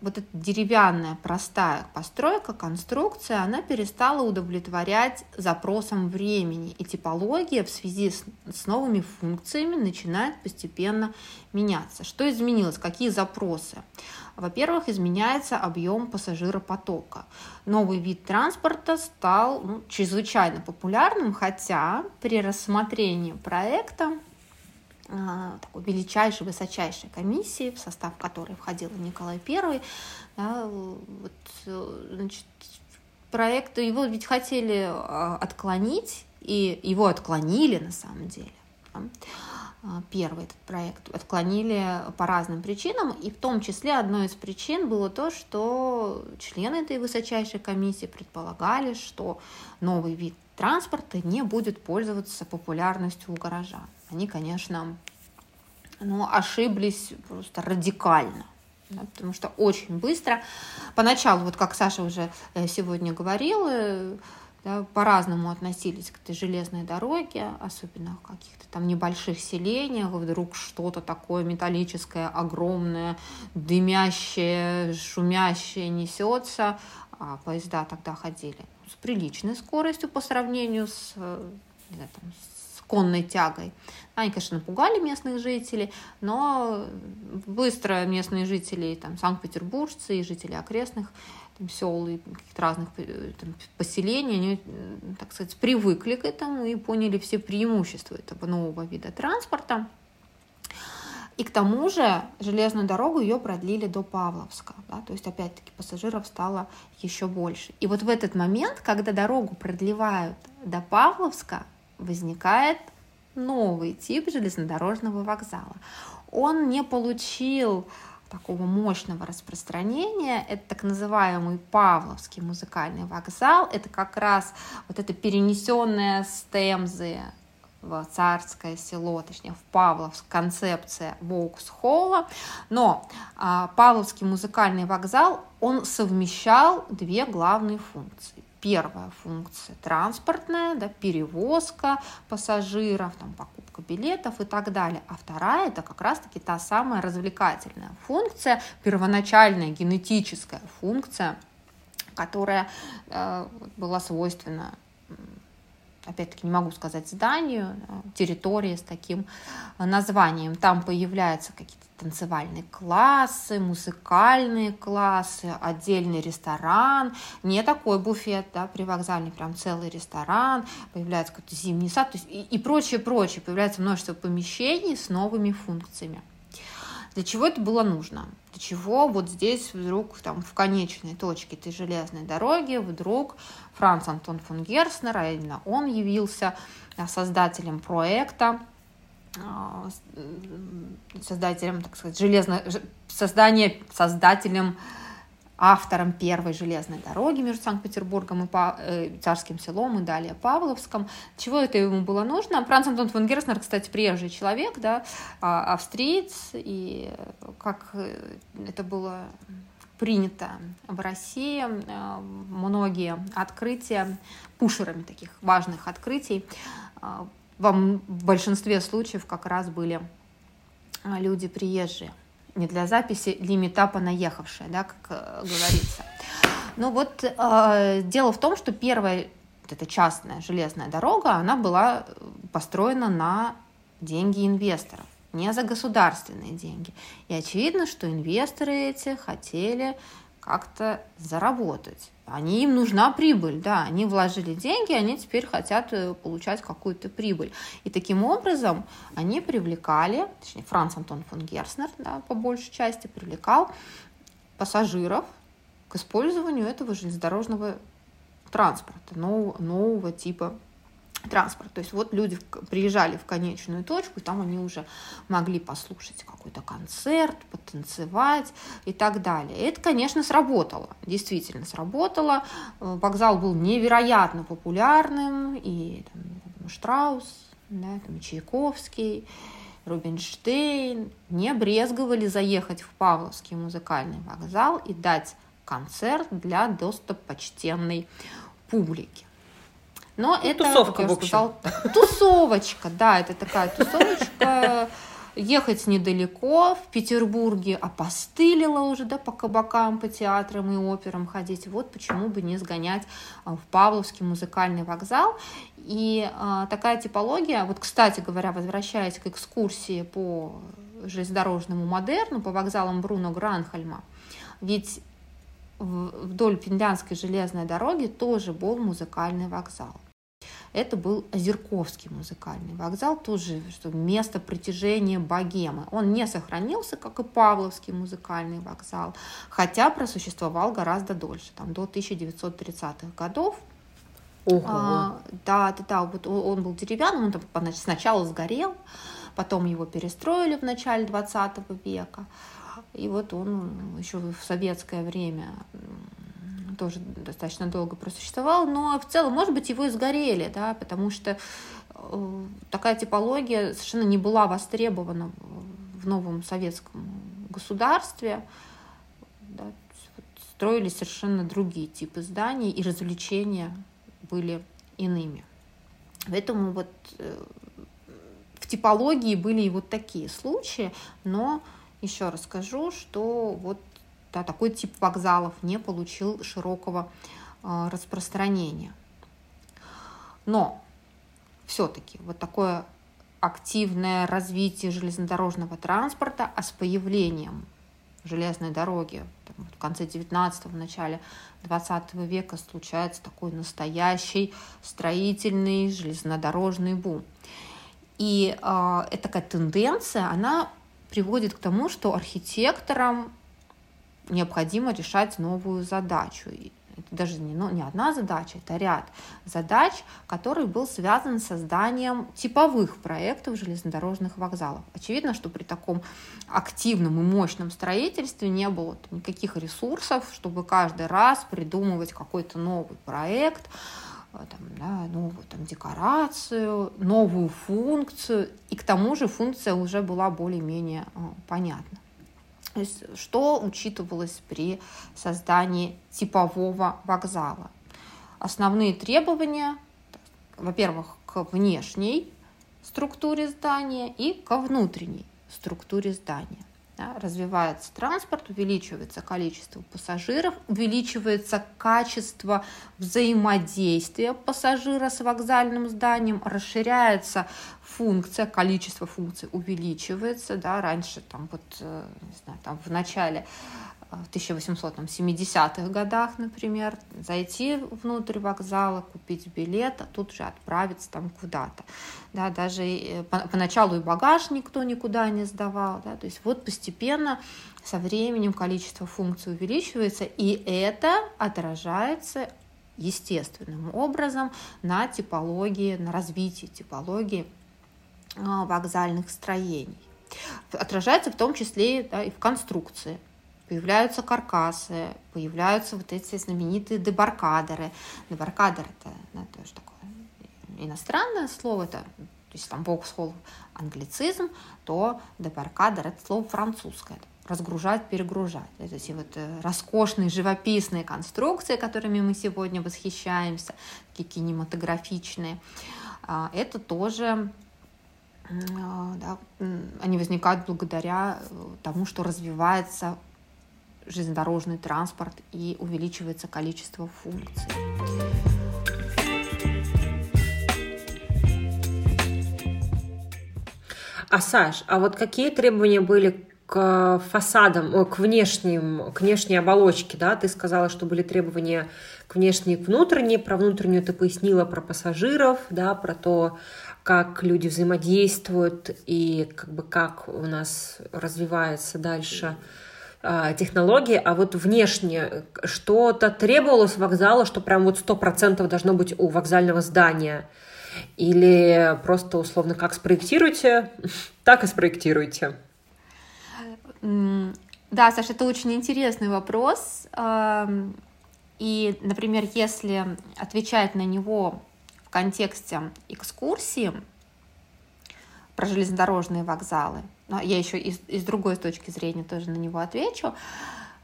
вот эта деревянная простая постройка, конструкция, она перестала удовлетворять запросам времени, и типология в связи с, с новыми функциями начинает постепенно меняться. Что изменилось? Какие запросы? Во-первых, изменяется объем пассажиропотока. Новый вид транспорта стал ну, чрезвычайно популярным, хотя при рассмотрении проекта такой величайшей, высочайшей комиссии, в состав которой входил Николай I. Да, вот, значит, проект, его ведь хотели а, отклонить, и его отклонили на самом деле. Да. А, первый этот проект отклонили по разным причинам, и в том числе одной из причин было то, что члены этой высочайшей комиссии предполагали, что новый вид транспорта не будет пользоваться популярностью у горожан. Они, конечно, ну, ошиблись просто радикально. Да, потому что очень быстро, поначалу, вот как Саша уже э, сегодня говорила, да, по-разному относились к этой железной дороге, особенно в каких-то там небольших селениях, вдруг что-то такое металлическое, огромное, дымящее, шумящее несется, а поезда тогда ходили с приличной скоростью по сравнению с, э, знаю, там, конной тягой. Они, конечно, напугали местных жителей, но быстро местные жители, там, санкт-петербуржцы и жители окрестных там, сел и каких-то разных э, там, поселений, они, так сказать, привыкли к этому и поняли все преимущества этого нового вида транспорта. И к тому же железную дорогу ее продлили до Павловска. Да, то есть, опять-таки, пассажиров стало еще больше. И вот в этот момент, когда дорогу продлевают до Павловска, возникает новый тип железнодорожного вокзала. Он не получил такого мощного распространения. Это так называемый Павловский музыкальный вокзал. Это как раз вот эта перенесенная с Темзы в царское село, точнее в Павловск, концепция Волксхолла. Но а, Павловский музыкальный вокзал, он совмещал две главные функции. Первая функция транспортная, да, перевозка пассажиров, там, покупка билетов и так далее. А вторая это как раз-таки та самая развлекательная функция, первоначальная генетическая функция, которая э, была свойственна опять-таки не могу сказать зданию, территории с таким названием. Там появляются какие-то танцевальные классы, музыкальные классы, отдельный ресторан, не такой буфет, да, привокзальный, прям целый ресторан, появляется какой-то зимний сад, то есть и, и прочее, прочее, появляется множество помещений с новыми функциями. Для чего это было нужно? Для чего вот здесь вдруг там в конечной точке этой железной дороги вдруг Франц Антон фон Герснер, а именно он явился создателем проекта а, создателем, так сказать, железно, создание, создателем, автором первой железной дороги между Санкт-Петербургом и э, Царским селом, и далее Павловском. Чего это ему было нужно? Франц Антон фон Герснер, кстати, приезжий человек, да, а, австриец, и как э, это было принято в России, э, многие открытия, пушерами таких важных открытий. В большинстве случаев как раз были а, люди приезжие, не для записи, лимита понаехавшие, да, как э, говорится. Но вот э, дело в том, что первая вот эта частная железная дорога, она была построена на деньги инвесторов, не за государственные деньги. И очевидно, что инвесторы эти хотели как-то заработать. Они, им нужна прибыль, да, они вложили деньги, они теперь хотят э, получать какую-то прибыль. И таким образом они привлекали, точнее, Франц Антон фон Герснер, да, по большей части, привлекал пассажиров к использованию этого железнодорожного транспорта, нового, нового типа транспорт. То есть вот люди приезжали в конечную точку, и там они уже могли послушать какой-то концерт, потанцевать и так далее. И это, конечно, сработало, действительно сработало. Э, вокзал был невероятно популярным, и там, Штраус, да, там, Чайковский, Рубинштейн не брезговали заехать в Павловский музыкальный вокзал и дать концерт для достопочтенной публики. Но ну, это,
тусовка, в общем. Сказал,
тусовочка, да, это такая тусовочка. Ехать недалеко, в Петербурге опостылило уже, да, по кабакам, по театрам и операм ходить. Вот почему бы не сгонять а, в Павловский музыкальный вокзал. И а, такая типология, вот, кстати говоря, возвращаясь к экскурсии по железнодорожному модерну, по вокзалам Бруно Гранхальма, ведь вдоль Финляндской железной дороги тоже был музыкальный вокзал. Это был Озерковский музыкальный вокзал, тоже что место притяжения богемы. Он не сохранился, как и Павловский музыкальный вокзал, хотя просуществовал гораздо дольше, там, до 1930-х годов.
Ого. А,
да, да, да, вот он был деревянным, он там сначала сгорел, потом его перестроили в начале 20 века. И вот он еще в советское время тоже достаточно долго просуществовал, но в целом, может быть, его и сгорели, да, потому что э, такая типология совершенно не была востребована в новом советском государстве. Да, строились совершенно другие типы зданий, и развлечения были иными. Поэтому вот э, в типологии были и вот такие случаи, но еще раз скажу, что вот да, такой тип вокзалов не получил широкого э, распространения. Но все-таки вот такое активное развитие железнодорожного транспорта, а с появлением железной дороги там, в конце 19-го, в начале 20 века случается такой настоящий строительный железнодорожный бум. И э, эта такая тенденция, она приводит к тому, что архитекторам необходимо решать новую задачу. Это даже не, ну, не одна задача, это ряд задач, который был связан с созданием типовых проектов железнодорожных вокзалов. Очевидно, что при таком активном и мощном строительстве не было никаких ресурсов, чтобы каждый раз придумывать какой-то новый проект, э, там, да, новую там, декорацию, новую функцию. И к тому же функция уже была более-менее э, понятна. Есть, что учитывалось при создании типового вокзала? Основные требования, во-первых, к внешней структуре здания и ко внутренней структуре здания. Развивается транспорт, увеличивается количество пассажиров, увеличивается качество взаимодействия пассажира с вокзальным зданием, расширяется функция, количество функций увеличивается. Да, раньше там, вот, э, не знаю, там, в начале в 1870-х годах, например, зайти внутрь вокзала, купить билет, а тут же отправиться там куда-то. Да, даже э, поначалу и багаж никто никуда не сдавал. Да, то есть вот постепенно со временем количество функций увеличивается, и это отражается естественным образом на типологии, на развитии типологии а, вокзальных строений. Отражается в том числе да, и в конструкции появляются каркасы, появляются вот эти знаменитые дебаркадеры. Дебаркадер это да, тоже такое иностранное слово, это то есть там Воксхолл англицизм, то дебаркадер это слово французское, разгружать, перегружать. Это эти вот э, роскошные живописные конструкции, которыми мы сегодня восхищаемся, такие кинематографичные, а, это тоже а, да, они возникают благодаря э, тому, что развивается железнодорожный транспорт и увеличивается количество функций.
А Саш, а вот какие требования были к фасадам, к внешним, к внешней оболочке, да? Ты сказала, что были требования к внешней и к внутренней. Про внутреннюю ты пояснила про пассажиров, да, про то, как люди взаимодействуют и как бы как у нас развивается дальше а, технологии, а вот внешне что-то требовалось вокзала, что прям вот сто процентов должно быть у вокзального здания? Или просто условно как спроектируйте, так и спроектируйте?
Да, Саша, это очень интересный вопрос. И, например, если отвечать на него в контексте экскурсии про железнодорожные вокзалы, я еще из, из другой точки зрения тоже на него отвечу.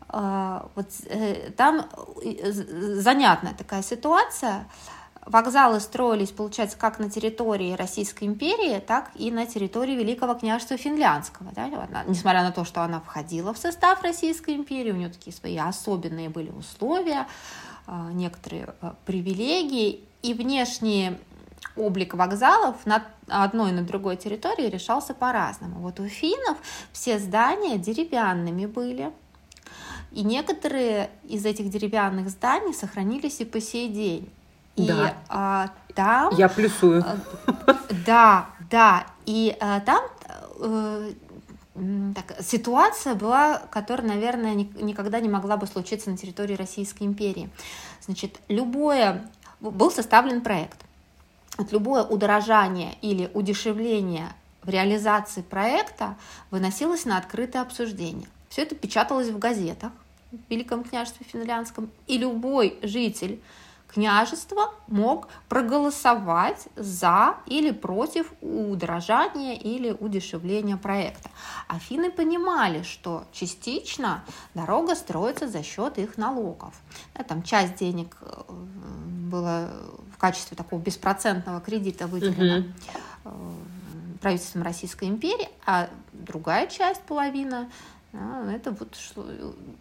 А, вот э, там занятная такая ситуация. вокзалы строились, получается, как на территории Российской империи, так и на территории Великого княжества Финляндского. Да? Несмотря на то, что она входила в состав Российской империи, у нее такие свои особенные были условия, а, некоторые а, привилегии, и внешний облик вокзалов на одной и на другой территории решался по-разному. Вот у финнов все здания деревянными были, и некоторые из этих деревянных зданий сохранились и по сей день.
И да.
а, там...
Я плюсую.
А, да, да. И а, там а, так, ситуация была, которая, наверное, ни, никогда не могла бы случиться на территории Российской империи. Значит, любое... Был составлен проект. Вот любое удорожание или удешевление в реализации проекта выносилось на открытое обсуждение. Все это печаталось в газетах, в Великом княжестве Финляндском, и любой житель княжества мог проголосовать за или против удорожания или удешевления проекта. Афины понимали, что частично дорога строится за счет их налогов. там часть денег э, была в качестве такого беспроцентного кредита выделена uh правительством Российской империи, а другая часть, половина, а, это вот шло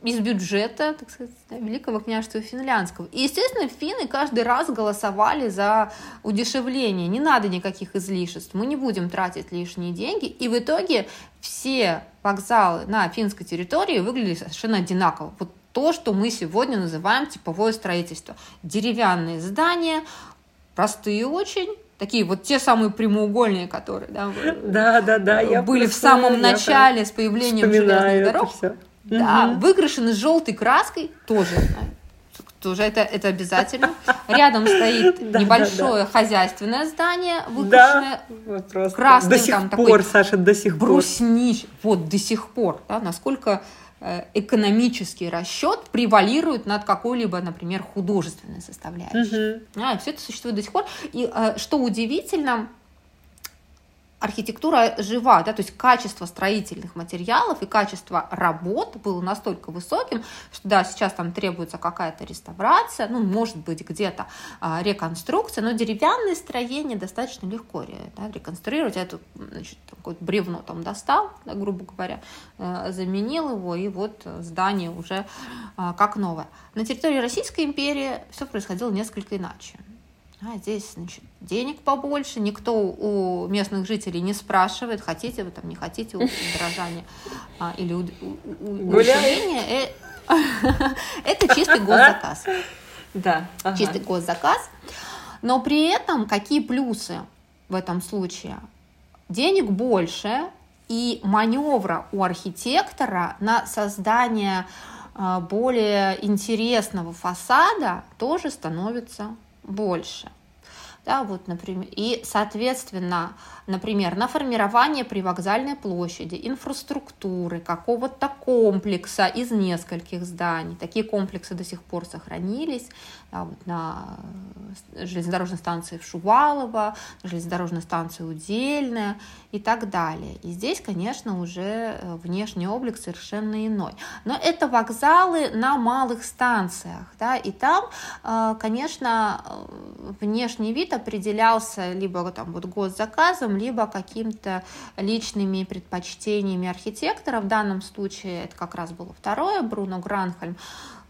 из бюджета, так сказать, Великого княжества Финляндского. И, естественно, финны каждый раз голосовали за удешевление. Не надо никаких излишеств, мы не будем тратить лишние деньги. И в итоге все вокзалы на финской территории выглядели совершенно одинаково. Вот то, что мы сегодня называем типовое строительство. Деревянные здания, простые очень, такие вот те самые прямоугольные, которые да,
да, да, да,
были в самом начале с появлением железных дорог. Да, угу. выкрашены желтой краской тоже. Тоже это, это обязательно. Рядом стоит небольшое хозяйственное здание, выкрашенное красным.
До сих пор, Саша, до сих
пор. Бруснич. Вот, до сих пор. Да, насколько экономический расчет превалирует над какой-либо, например, художественной составляющей. Угу. А, все это существует до сих пор. И э, что удивительно, архитектура жива, да, то есть качество строительных материалов и качество работ было настолько высоким, что да, сейчас там требуется какая-то реставрация, ну, может быть, где-то а, реконструкция, но деревянные строения достаточно легко да, реконструировать. Я тут, значит, какое-то бревно там достал, да, грубо говоря, э, заменил его, и вот здание уже а, как новое. На территории Российской империи все происходило несколько иначе. А здесь, значит, денег побольше, никто у местных жителей не спрашивает, хотите вы там, не хотите удорожания а, или удешевления. Э, это чистый госзаказ.
Да.
Чистый госзаказ. Но при этом какие плюсы в этом случае? Денег больше, и маневра у архитектора на создание а, более интересного фасада тоже становится больше. Да, вот, например, и, соответственно, например, на формирование привокзальной площади, инфраструктуры, какого-то комплекса из нескольких зданий. Такие комплексы до сих пор сохранились да, вот на железнодорожной станции в Шувалово, на железнодорожной станции Удельная и так далее. И здесь, конечно, уже э, внешний облик совершенно иной. Но это вокзалы на малых станциях, да, и там, э, конечно, э, внешний вид определялся либо там вот госзаказом, либо каким-то личными предпочтениями архитектора. В данном случае это как раз было второе, Бруно Гранхельм.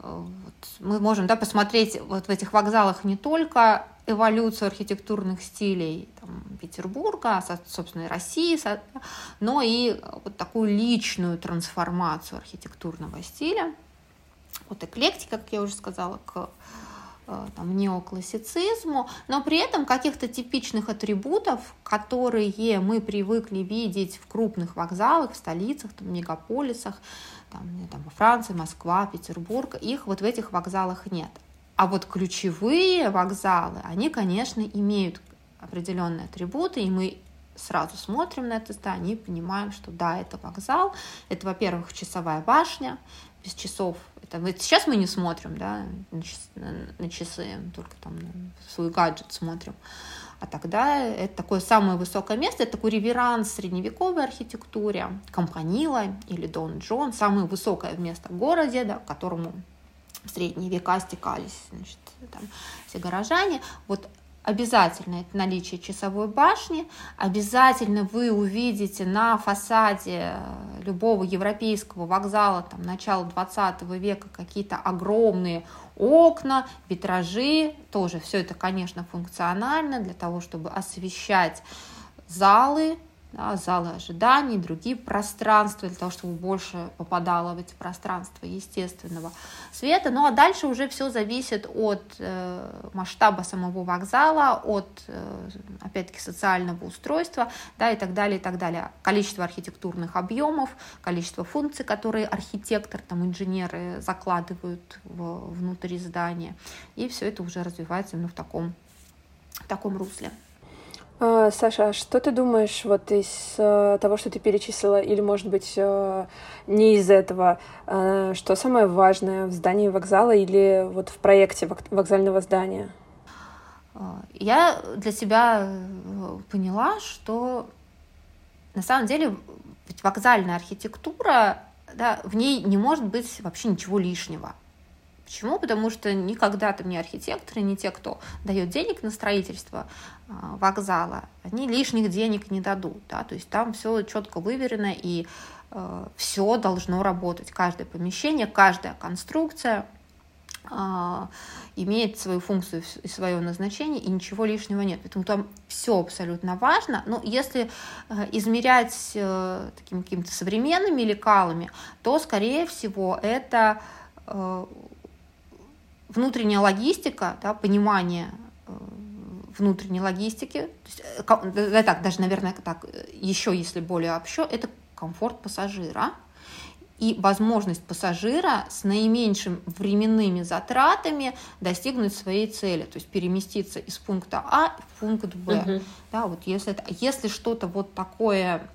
Вот мы можем да, посмотреть вот в этих вокзалах не только эволюцию архитектурных стилей там, Петербурга, собственно, и России, но и вот такую личную трансформацию архитектурного стиля. Вот эклектика, как я уже сказала, к э, там, неоклассицизму, но при этом каких-то типичных атрибутов, которые мы привыкли видеть в крупных вокзалах, в столицах, там, мегаполисах, там, там, Франция, Москва, Петербург, их вот в этих вокзалах нет. А вот ключевые вокзалы, они, конечно, имеют определенные атрибуты, и мы сразу смотрим на это здание и понимаем, что да, это вокзал, это, во-первых, часовая башня, без часов, это вот сейчас мы не смотрим, да, на часы, на часы только там на свой гаджет смотрим, а тогда это такое самое высокое место, это такой реверанс средневековой архитектуре, Компанила или Дон Джон, самое высокое место в городе, да, к которому в средние века стекались значит, там, все горожане. Вот обязательно это наличие часовой башни, обязательно вы увидите на фасаде любого европейского вокзала там, начала 20 века какие-то огромные окна, витражи, тоже все это, конечно, функционально для того, чтобы освещать залы, да, залы ожиданий, другие пространства, для того, чтобы больше попадало в эти пространства естественного света. Ну а дальше уже все зависит от э, масштаба самого вокзала, от, э, опять-таки, социального устройства, да, и так далее, и так далее. Количество архитектурных объемов, количество функций, которые архитектор, там, инженеры закладывают в, внутри здания. И все это уже развивается именно в таком, в таком русле.
А, Саша, а что ты думаешь вот из э, того, что ты перечислила, или, может быть, э, не из этого, э, что самое важное в здании вокзала или вот в проекте вокзального здания?
Я для себя поняла, что на самом деле вокзальная архитектура, да, в ней не может быть вообще ничего лишнего. Почему? Потому что никогда там ни архитекторы, ни те, кто дает денег на строительство а, вокзала, они лишних денег не дадут. Да? То есть там все четко выверено и э, все должно работать. Каждое помещение, каждая конструкция э, имеет свою функцию и свое назначение, и ничего лишнего нет. Поэтому там все абсолютно важно. Но если э, измерять э, такими какими-то современными лекалами, то, скорее всего, это э, внутренняя логистика, да, понимание э, внутренней логистики, то есть, э, так, даже, наверное, так, еще если более общо, это комфорт пассажира – и возможность пассажира с наименьшими временными затратами достигнуть своей цели, то есть переместиться из пункта А в пункт Б. Угу. Да, вот если, это, если что-то вот такое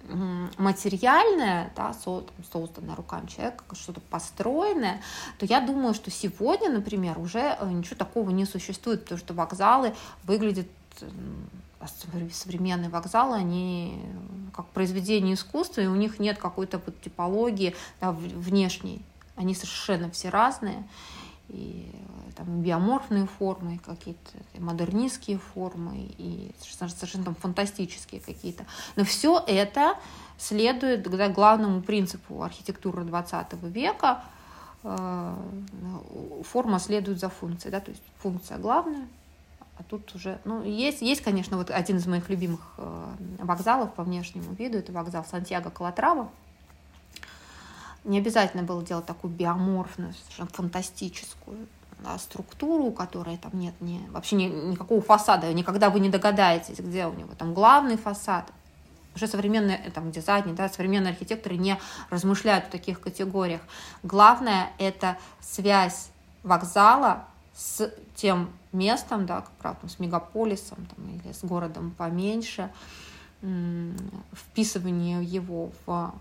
материальное, да, созданное руками человека, что-то построенное, то я думаю, что сегодня, например, уже э, ничего такого не существует, потому что вокзалы выглядят современные вокзалы, они как произведение искусства, и у них нет какой-то вот типологии да, внешней. Они совершенно все разные. И там биоморфные формы, какие-то модернистские формы, и совершенно там фантастические какие-то. Но все это следует да, главному принципу архитектуры 20 века. Э, форма следует за функцией. Да? То есть функция главная, а тут уже, ну, есть, есть, конечно, вот один из моих любимых э, вокзалов по внешнему виду, это вокзал Сантьяго Калатрава. Не обязательно было делать такую биоморфную, совершенно фантастическую да, структуру, у которой там нет ни, вообще ни, никакого фасада, никогда вы не догадаетесь, где у него там главный фасад. Уже современные э, там, дизайнеры, да, современные архитекторы не размышляют в таких категориях. Главное — это связь вокзала с тем местом, да, как правило, с мегаполисом там, или с городом поменьше, вписывание его в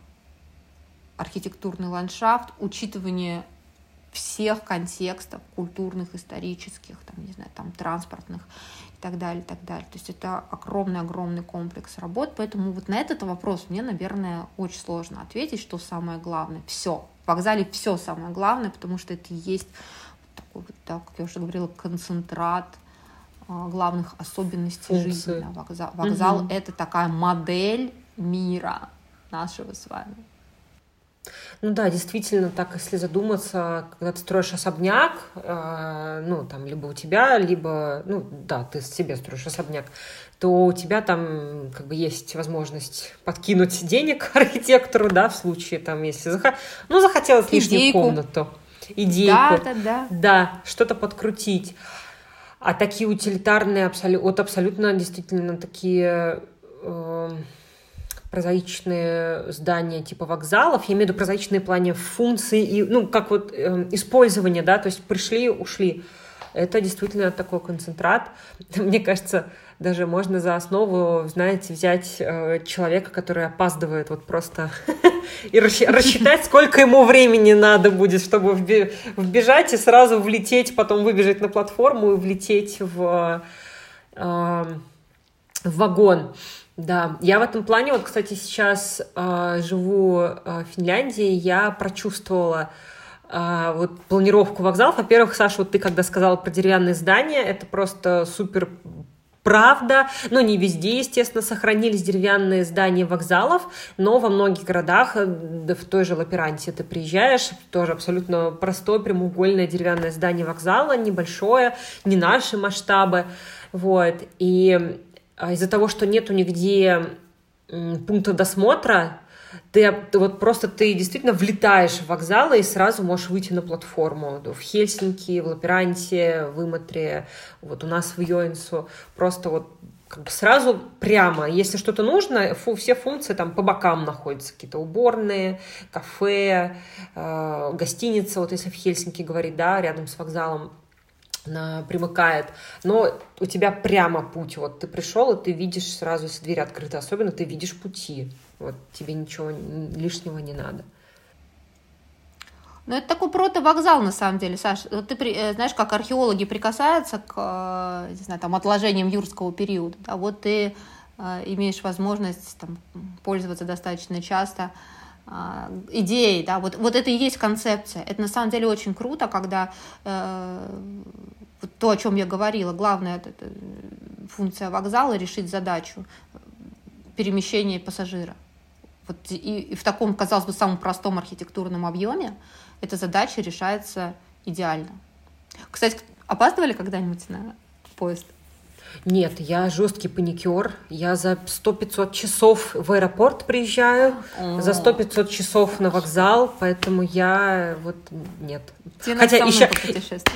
архитектурный ландшафт, учитывание всех контекстов культурных, исторических, там, не знаю, там, транспортных и так далее, и так далее. То есть это огромный-огромный комплекс работ, поэтому вот на этот вопрос мне, наверное, очень сложно ответить, что самое главное. Все. В вокзале все самое главное, потому что это и есть да, как я уже говорила, концентрат а, главных особенностей Функции. жизни. Да, вокзал вокзал угу. это такая модель мира нашего с вами.
Ну да, действительно, так, если задуматься, когда ты строишь особняк, э, ну, там, либо у тебя, либо, ну, да, ты себе строишь особняк, то у тебя там как бы есть возможность подкинуть денег архитектору, да, в случае, там, если зах... ну, захотелось лишнюю комнату идейку. Да, да, да. Да, что-то подкрутить. А такие утилитарные, вот абсолютно действительно такие э, прозаичные здания типа вокзалов, я имею в виду прозаичные в плане функции и, ну, как вот э, использование, да, то есть пришли, ушли. Это действительно такой концентрат. Мне кажется, даже можно за основу, знаете, взять э, человека, который опаздывает вот просто и рассчитать, сколько ему времени надо будет, чтобы вбежать и сразу влететь, потом выбежать на платформу и влететь в, э, в вагон. Да, я в этом плане, вот, кстати, сейчас э, живу э, в Финляндии, я прочувствовала э, вот планировку вокзалов. Во-первых, Саша, вот ты когда сказала про деревянные здания, это просто супер правда, но не везде, естественно, сохранились деревянные здания вокзалов, но во многих городах, э, да в той же Лаперанте ты приезжаешь, тоже абсолютно простое прямоугольное деревянное здание вокзала, небольшое, не наши масштабы, вот, и а, из-за того, что нету нигде пункта досмотра, ты, ты вот просто ты действительно влетаешь в вокзалы и сразу можешь выйти на платформу. В Хельсинки, в Лаперанте, в Иматре, вот у нас в Йоинсу. Просто вот как бы сразу прямо, если что-то нужно, фу, все функции там по бокам находятся, какие-то уборные, кафе, э, гостиница, вот если в Хельсинки говорить, да, рядом с вокзалом, примыкает, но у тебя прямо путь, вот ты пришел, и ты видишь сразу, если дверь открыта, особенно ты видишь пути, вот тебе ничего лишнего не надо.
Ну, это такой протовокзал, на самом деле, Саш. Вот ты э, знаешь, как археологи прикасаются к, э, не знаю, там, отложениям юрского периода. Да, вот ты э, имеешь возможность там, пользоваться достаточно часто идеей, да, вот, вот это и есть концепция. Это на самом деле очень круто, когда вот то, о чем я говорила, главная это, это функция вокзала решить задачу перемещения пассажира. Вот и, и в таком, казалось бы, самом простом архитектурном объеме эта задача решается идеально. Кстати, опаздывали когда-нибудь на поезд?
Нет, я жесткий паникер. Я за 100-500 часов в аэропорт приезжаю, О. за 100-500 часов на вокзал, поэтому я вот нет.
Тебе Хотя еще,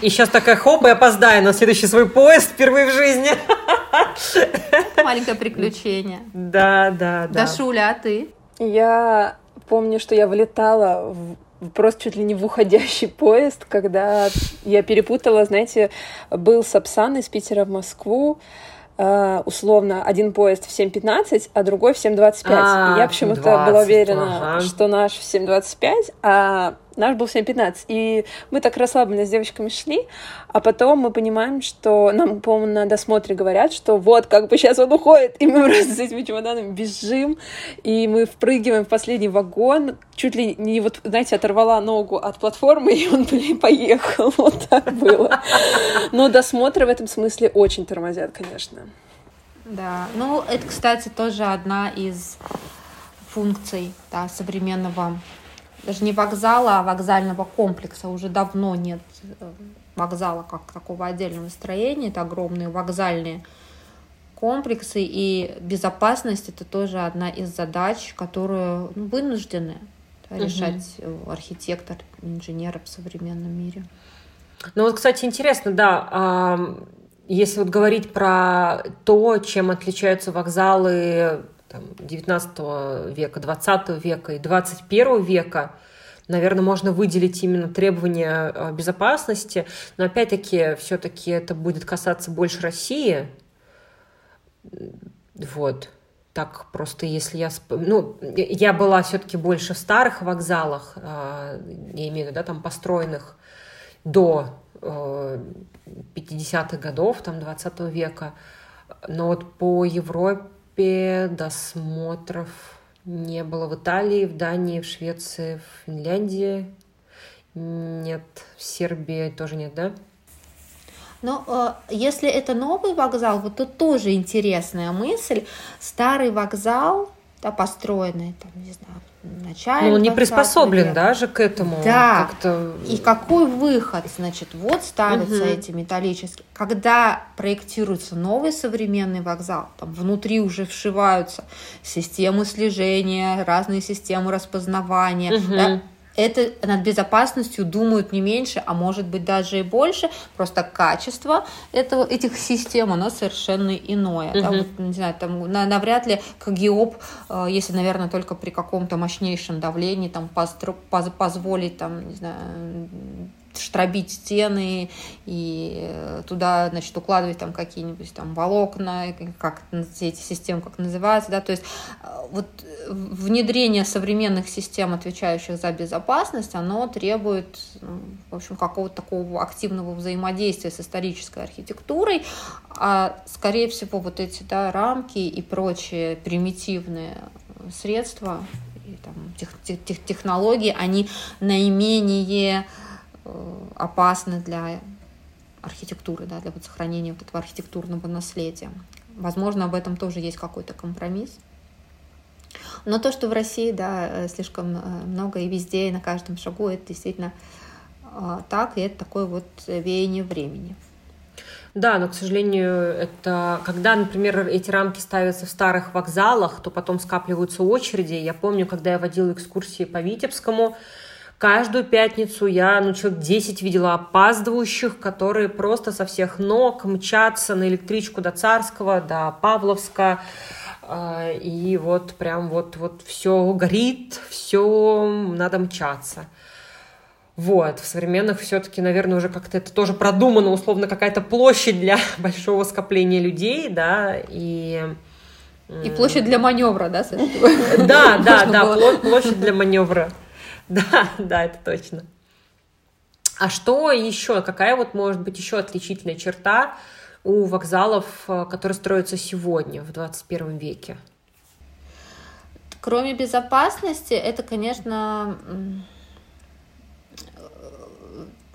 и сейчас такая хоп, и опоздаю на следующий свой поезд впервые в жизни.
Маленькое приключение.
Да, да, да.
Да, Шуля, а ты?
Я помню, что я влетала в просто чуть ли не в уходящий поезд, когда я перепутала, знаете, был Сапсан из Питера в Москву, Uh, условно один поезд в 7.15, а другой в 7.25. А, я почему-то была уверена, ага. что наш в 7.25, а Наш был в 7.15. И мы так расслабленно с девочками шли, а потом мы понимаем, что нам, по-моему, на досмотре говорят, что вот, как бы сейчас он уходит, и мы просто с этими чемоданами бежим, и мы впрыгиваем в последний вагон, чуть ли не вот, знаете, оторвала ногу от платформы, и он, блин, поехал. Вот так было. Но досмотры в этом смысле очень тормозят, конечно.
Да, ну, это, кстати, тоже одна из функций да, современного даже не вокзала, а вокзального комплекса. Уже давно нет э, вокзала как такого отдельного строения. Это огромные вокзальные комплексы. И безопасность это тоже одна из задач, которую ну, вынуждены да, угу. решать э, архитектор, инженеры в современном мире.
Ну вот, кстати, интересно, да, если вот говорить про то, чем отличаются вокзалы там, 19 века, 20 века и 21 века, наверное, можно выделить именно требования э, безопасности, но опять-таки все-таки это будет касаться больше России. Вот. Так просто, если я... Ну, я была все-таки больше в старых вокзалах, э, я имею в виду, да, там построенных до 50-х э, годов, там, 20 века. Но вот по Европе Европе досмотров не было. В Италии, в Дании, в Швеции, в Финляндии нет. В Сербии тоже нет, да?
Но э, если это новый вокзал, вот тут тоже интересная мысль. Старый вокзал, да, построенный, там, не знаю, начале.
Ну, он не приспособлен века. даже к этому.
Да. Как-то... И какой выход? Значит, вот ставятся угу. эти металлические. Когда проектируется новый современный вокзал, там внутри уже вшиваются системы слежения, разные системы распознавания. Угу. Да? Это над безопасностью думают не меньше, а может быть даже и больше. Просто качество этого, этих систем, оно совершенно иное. Uh-huh. Да, вот, не знаю, там, на, навряд ли КГИОП, э, если, наверное, только при каком-то мощнейшем давлении там, постро, поз, позволить там, не знаю, штробить стены и э, туда, значит, укладывать там какие-нибудь там волокна, как эти системы как называются, да, то есть э, вот внедрение современных систем, отвечающих за безопасность, оно требует, ну, в общем, какого-то такого активного взаимодействия с исторической архитектурой, а, скорее всего, вот эти, да, рамки и прочие примитивные средства, и, там, тех, тех, технологии, они наименее Э, опасны для архитектуры, да, для вот сохранения вот этого архитектурного наследия. возможно, об этом тоже есть какой-то компромисс. Но то, что в России, да, э, слишком э, много и везде, и на каждом шагу, это действительно так, и это такое вот веяние времени.
Да, но, к сожалению, это когда, например, эти рамки ставятся в старых вокзалах, то потом скапливаются очереди. Я помню, когда я водила экскурсии по Витебскому, каждую пятницу я, ну, человек 10 видела опаздывающих, которые просто со всех ног мчатся на электричку до Царского, до Павловска, а, и вот прям вот, вот все горит, все надо мчаться. Вот, в современных все-таки, наверное, уже как-то это тоже продумано, условно, какая-то площадь для большого скопления людей, да, и...
И площадь для маневра, да,
Да, да, да, площадь для маневра. Да, да, это точно. А что еще? Какая вот может быть еще отличительная черта у вокзалов, э, которые строятся сегодня, в 21 веке?
Кроме безопасности, это, конечно,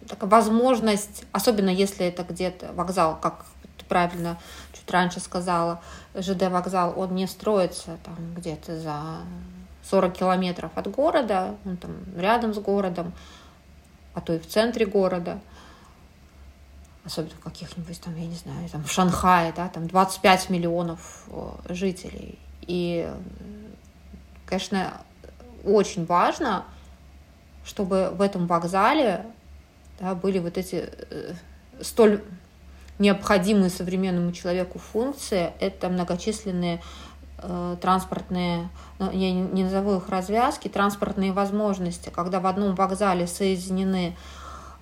такая возможность, особенно если это где-то вокзал, как ты правильно чуть раньше сказала, ЖД вокзал, он не строится там где-то за 40 километров от города, он там рядом с городом, а то и в центре города, особенно каких-нибудь там, я не знаю, там в Шанхае, да, там 25 миллионов жителей. И, конечно, очень важно, чтобы в этом вокзале да, были вот эти э, столь необходимые современному человеку функции. Это многочисленные э, транспортные, ну, я не назову их развязки, транспортные возможности, когда в одном вокзале соединены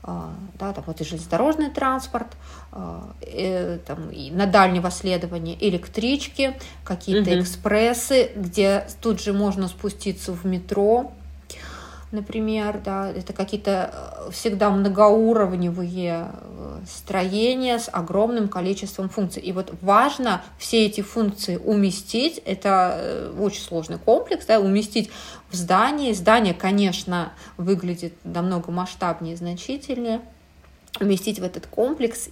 э, да, там вот и железнодорожный транспорт, э, там, и на дальнего следования электрички, какие-то угу. экспрессы, где тут же можно спуститься в метро, например, да, это какие-то э, всегда многоуровневые э, строения с огромным количеством функций. И вот важно все эти функции уместить, это э, очень сложный комплекс, да, уместить в здание. Здание, конечно, выглядит намного масштабнее, значительнее, уместить в этот комплекс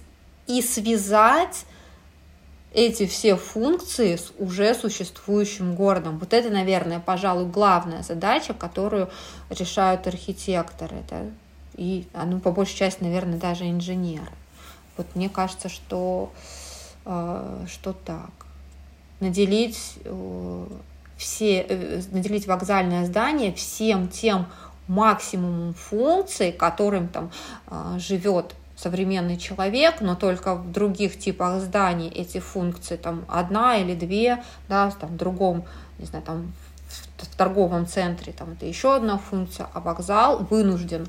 и связать эти все функции с уже существующим городом. Вот это, наверное, пожалуй, главная задача, которую решают архитекторы. Да? И, а, ну, по большей части, наверное, даже инженеры. Вот мне кажется, что, э, что так. Наделить, э, все, э, наделить вокзальное здание всем тем максимумом функций, которым там э, живет современный человек, но только в других типах зданий эти функции там одна или две, да, там в другом, не знаю, там в, торговом центре там это еще одна функция, а вокзал вынужден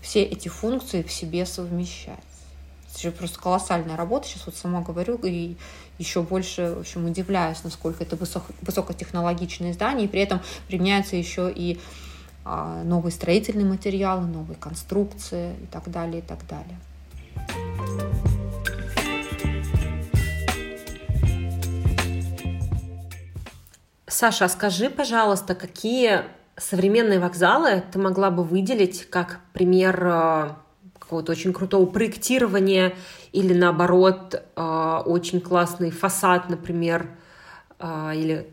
все эти функции в себе совмещать. Это же просто колоссальная работа, сейчас вот сама говорю, и еще больше, в общем, удивляюсь, насколько это высоко, высокотехнологичные здания, и при этом применяются еще и новые строительные материалы, новые конструкции и так далее, и так далее.
Саша, а скажи, пожалуйста, какие современные вокзалы ты могла бы выделить как пример а, какого-то очень крутого проектирования или наоборот очень классный фасад, например, а, или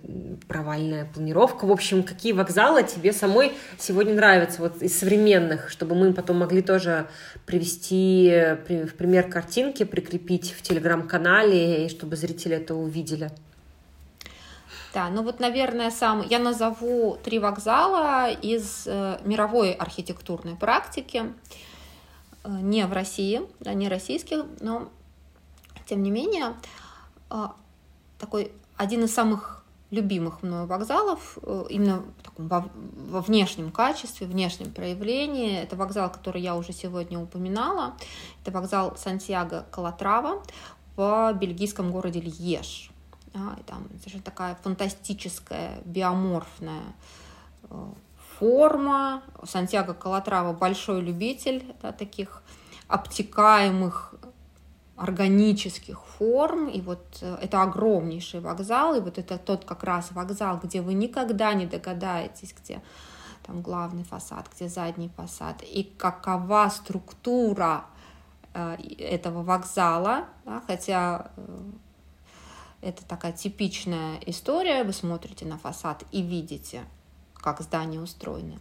провальная планировка. В общем, какие вокзалы тебе самой сегодня нравятся, вот из современных, чтобы мы потом могли тоже привести в пример картинки, прикрепить в телеграм-канале, и чтобы зрители это увидели.
Да, ну вот, наверное, сам я назову три вокзала из э, мировой архитектурной практики, э, не в России, да, не российских, но тем не менее э, такой один из самых любимых мною вокзалов, э, именно в таком, во, во внешнем качестве, внешнем проявлении. Это вокзал, который я уже сегодня упоминала. Это вокзал Сантьяго Калатрава в бельгийском городе Льеж. А, и там совершенно такая фантастическая, биоморфная э, форма. Сантьяго Калатрава большой любитель да, таких обтекаемых органических форм, и вот э, это огромнейший вокзал, и вот это тот как раз вокзал, где вы никогда не догадаетесь, где там главный фасад, где задний фасад, и какова структура э, этого вокзала, да, хотя э, Это такая типичная история. Вы смотрите на фасад и видите, как здание устроено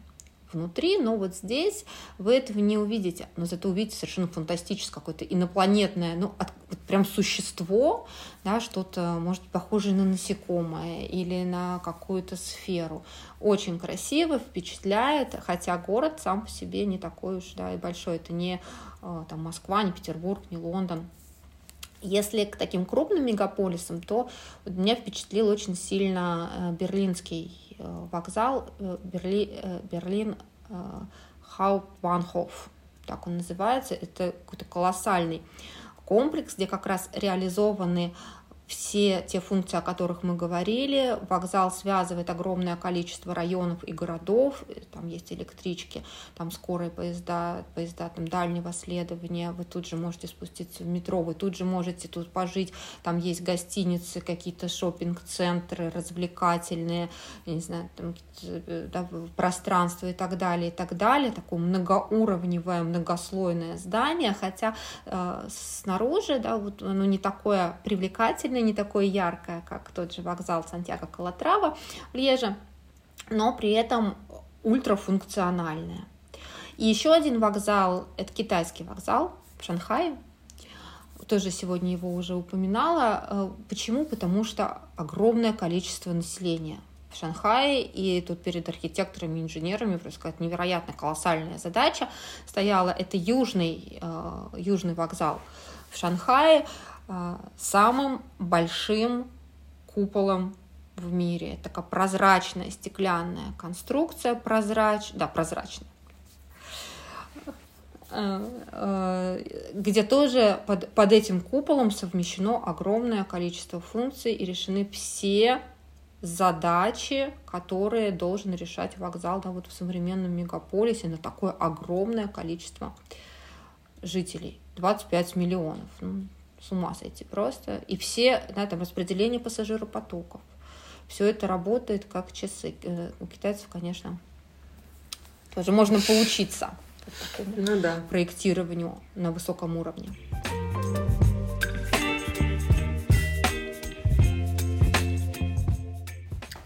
внутри, но вот здесь вы этого не увидите, но зато увидите совершенно фантастическое какое-то инопланетное, ну, от, вот прям существо, да, что-то, может похожее на насекомое или на какую-то сферу. Очень красиво, впечатляет, хотя город сам по себе не такой уж, да, и большой. Это не э, там Москва, не Петербург, не Лондон. Если к таким крупным мегаполисам, то меня впечатлил очень сильно э, берлинский вокзал, э, Берли, Берлин Хауптбанхоф, так он называется. Это какой-то колоссальный комплекс, где как раз реализованы все те функции, о которых мы говорили. Вокзал связывает огромное количество районов и городов. Там есть электрички, там скорые поезда, поезда там дальнего следования. Вы тут же можете спуститься в метро, вы тут же можете тут пожить. Там есть гостиницы, какие-то шопинг-центры развлекательные, я не знаю, там да, пространство и так далее, и так далее. Такое многоуровневое, многослойное здание, хотя э, снаружи, да, вот оно не такое привлекательное, не такое яркое, как тот же вокзал Сантьяго Калатрава в Леже, но при этом ультрафункциональное. И еще один вокзал, это китайский вокзал в Шанхае, тоже сегодня его уже упоминала. Э, почему? Потому что огромное количество населения в Шанхае, и тут перед архитекторами и инженерами, просто сказать, невероятно колоссальная задача стояла. Это южный, э, южный вокзал в Шанхае, самым большим куполом в мире. Такая прозрачная стеклянная конструкция, прозрач... да, прозрачная, а, а, где тоже под, под этим куполом совмещено огромное количество функций и решены все задачи, которые должен решать вокзал да, вот в современном мегаполисе на такое огромное количество жителей. 25 миллионов. Ну, с ума сойти просто. И все, да, там распределение пассажиропотоков. Все это работает как часы. Э, у китайцев, конечно, тоже можно поучиться ну, да. проектированию на высоком уровне.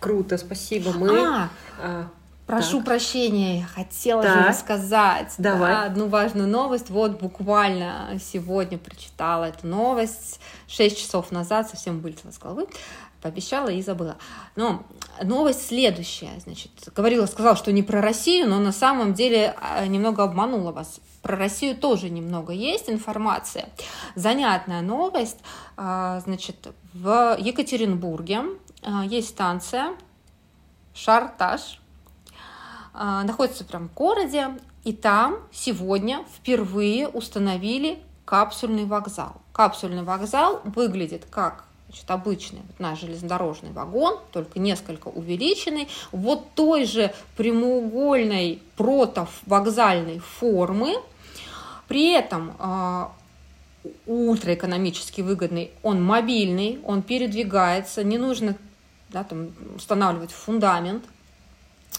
Круто, спасибо. Мы
а, а Прошу так. прощения, я хотела так. же рассказать Давай. Да, одну важную новость. Вот буквально сегодня прочитала эту новость. Шесть часов назад совсем вылетела с головы. Пообещала и забыла. Но новость следующая. Значит, говорила, сказала, что не про Россию, но на самом деле а, немного обманула вас. Про Россию тоже немного есть информация. Занятная новость. А, значит, в Екатеринбурге а, есть станция Шарташ а, находится прям в городе, и там сегодня впервые установили капсульный вокзал. Капсульный вокзал выглядит как значит, обычный наш железнодорожный вагон, только несколько увеличенный, вот той же прямоугольной протов-вокзальной формы. При этом э, ультраэкономически выгодный, он мобильный, он передвигается, не нужно да, там, устанавливать фундамент,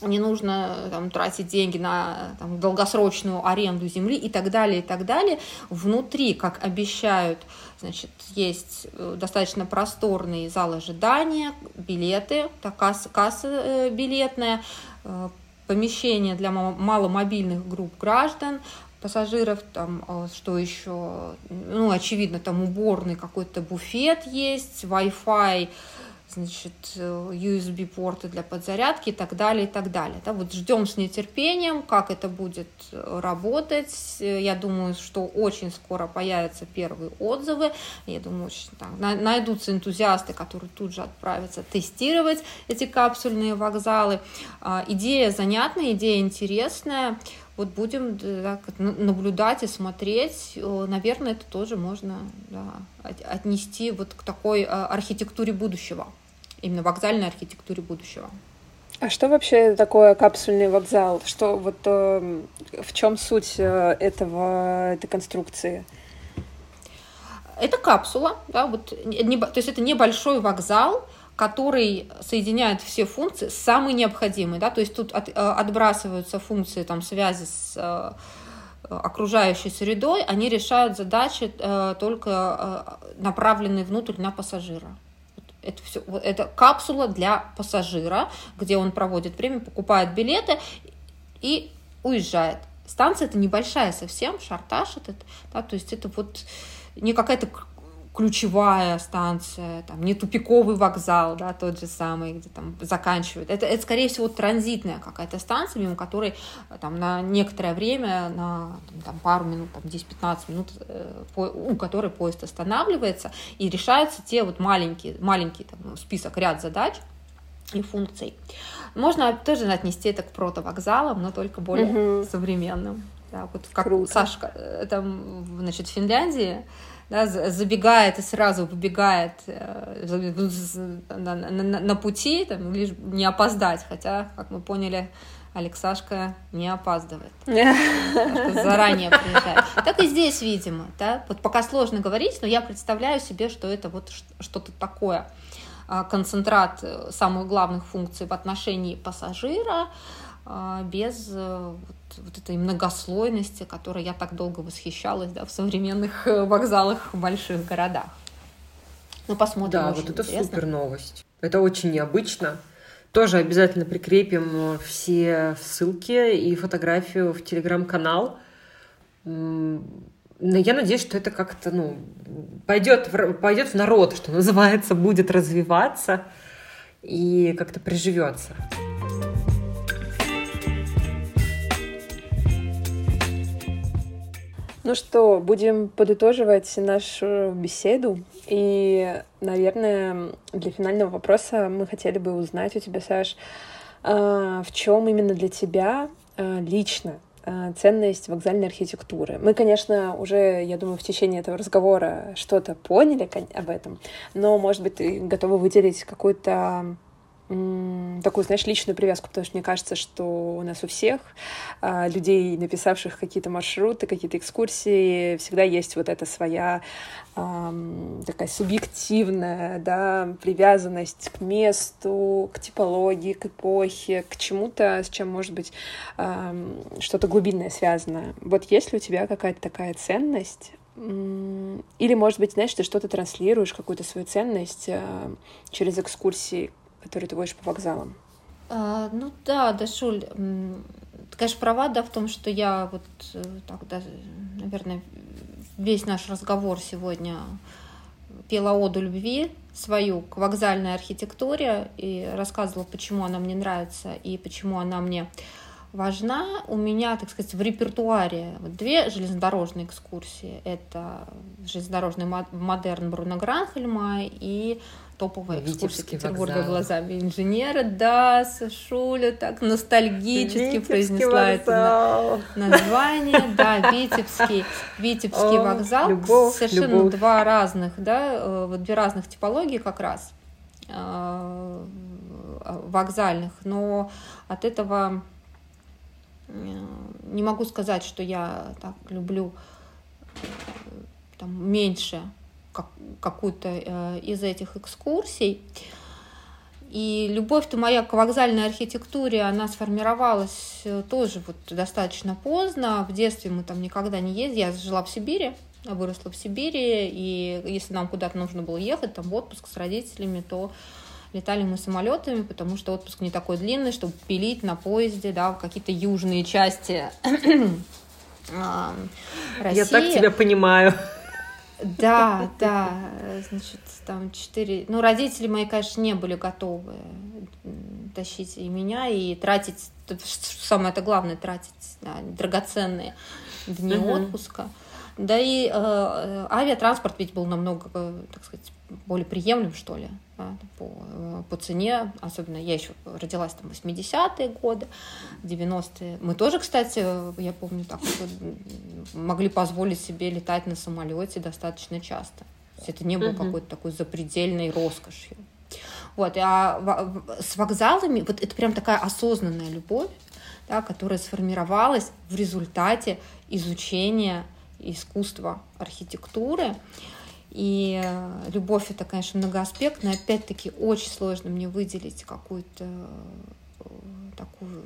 не нужно там, тратить деньги на там, долгосрочную аренду земли и так далее, и так далее. Внутри, как обещают, значит, есть э, достаточно просторный зал ожидания, билеты, касса, касса э, билетная, э, помещение для маломобильных групп граждан, пассажиров, там, что еще, ну, очевидно, там уборный какой-то буфет есть, Wi-Fi, значит, USB-порты для подзарядки и так далее, и так далее. Да, вот ждем с нетерпением, как это будет работать. Я думаю, что очень скоро появятся первые отзывы. Я думаю, что там, найдутся энтузиасты, которые тут же отправятся тестировать эти капсульные вокзалы. А, идея занятная, идея интересная. Вот будем да, наблюдать и смотреть. Наверное, это тоже можно да, отнести вот к такой а, архитектуре будущего именно вокзальной архитектуре будущего.
А что вообще такое капсульный вокзал? Что вот э, в чем суть э, этого этой конструкции?
Это капсула, да, вот не, то есть это небольшой вокзал, который соединяет все функции, самые необходимые, да, то есть тут от, э, отбрасываются функции там связи с э, окружающей средой, они решают задачи только направленные внутрь на пассажира Это все, это капсула для пассажира, где он проводит время, покупает билеты и уезжает. Станция это небольшая совсем, шарташ этот, да, то есть это вот не какая-то ключевая станция, там, не тупиковый вокзал, да, тот же самый, где там заканчивают. Это, это скорее всего, транзитная какая-то станция, мимо которой там, на некоторое время, на там, пару минут, там, 10-15 минут, э, у которой поезд останавливается, и решаются те вот маленькие, маленький там, список, ряд задач и функций. Можно тоже отнести это к протовокзалам, но только более угу. современным. Да, вот как Круто. Сашка, э, там, значит, в Финляндии да, забегает и сразу выбегает э, на, на, на пути, там, лишь не опоздать, хотя, как мы поняли, Алексашка не опаздывает. Заранее приезжает. Так и здесь, видимо, да, вот пока сложно говорить, но я представляю себе, что это вот что-то такое, а, концентрат э, самых главных функций в отношении пассажира, а, без э, вот, вот этой многослойности, которой я так долго восхищалась да, в современных э, вокзалах в больших городах. Ну, посмотрим.
Да, вот это интересно. супер новость. Это очень необычно. Тоже обязательно прикрепим все ссылки и фотографию в телеграм-канал. Но я надеюсь, что это как-то ну, пойдет, в, пойдет в народ, что называется, будет развиваться и как-то приживется.
Ну что, будем подытоживать нашу беседу. И, наверное, для финального вопроса мы хотели бы узнать у тебя, Саш, а, в чем именно для тебя а, лично а, ценность вокзальной архитектуры. Мы, конечно, уже, я думаю, в течение этого разговора что-то поняли об этом, но, может быть, ты готова выделить какую-то такую, знаешь, личную привязку, потому что мне кажется, что у нас у всех а, людей, написавших какие-то маршруты, какие-то экскурсии, всегда есть вот эта своя а, такая субъективная, да, привязанность к месту, к типологии, к эпохе, к чему-то, с чем, может быть, а, что-то глубинное связано. Вот есть ли у тебя какая-то такая ценность, или, может быть, знаешь, ты что-то транслируешь, какую-то свою ценность через экскурсии, которые ты водишь по вокзалам?
А, ну да, Дашуль, ты, конечно, права, да, в том, что я вот э, так, да, наверное, весь наш разговор сегодня пела оду любви свою к вокзальной архитектуре и рассказывала, почему она мне нравится и почему она мне важна. У меня, так сказать, в репертуаре две железнодорожные экскурсии. Это железнодорожный модерн Бруно Гранхельма и топовая экскурсия Петербурга вокзал. глазами инженера. Да, Сашуля так ностальгически Витебский произнесла вокзал. это название. Да, Витебский, Витебский О, вокзал. Любовь, Совершенно любовь. два разных, да, э, вот две разных типологии как раз э, вокзальных, но от этого э, не могу сказать, что я так люблю там, меньше как, какую-то э, из этих экскурсий. И любовь-то моя к вокзальной архитектуре, она сформировалась э, тоже вот достаточно поздно. В детстве мы там никогда не ездили. Я жила в Сибири, выросла в Сибири, и если нам куда-то нужно было ехать, там в отпуск с родителями, то летали мы самолетами, потому что отпуск не такой длинный, чтобы пилить на поезде, да, в какие-то южные части
России. Я так тебя понимаю.
Да, да, значит, там четыре... Ну, родители мои, конечно, не были готовы тащить и меня, и тратить, самое это главное, тратить да, драгоценные дни угу. отпуска. Да и э, авиатранспорт ведь был намного, так сказать, более приемлем, что ли, да, по, э, по цене. Особенно я еще родилась там 80-е годы, 90-е. Мы тоже, кстати, я помню, так могли позволить себе летать на самолете достаточно часто. То есть это не было uh-huh. какой-то такой запредельной роскошью. Вот, а с вокзалами, вот это прям такая осознанная любовь, да, которая сформировалась в результате изучения искусства архитектуры. И э, любовь это, конечно, многоаспектная. Опять-таки, очень сложно мне выделить какую-то э, такую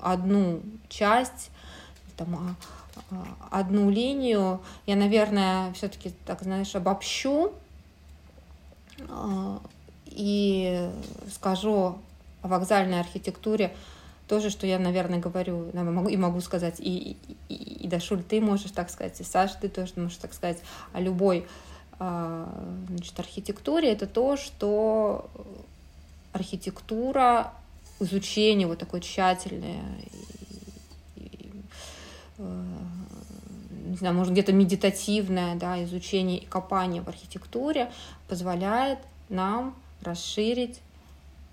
одну часть, там, а, а, одну линию. Я, наверное, все-таки, так знаешь, обобщу. И скажу о вокзальной архитектуре тоже, что я, наверное, говорю, и могу сказать, и, и, и Дашуль, ты можешь так сказать, и Саша, ты тоже можешь так сказать, о любой а, значит, архитектуре, это то, что архитектура, изучение вот такое тщательное, и, и, э, не знаю, может где-то медитативное, да, изучение и копание в архитектуре позволяет нам расширить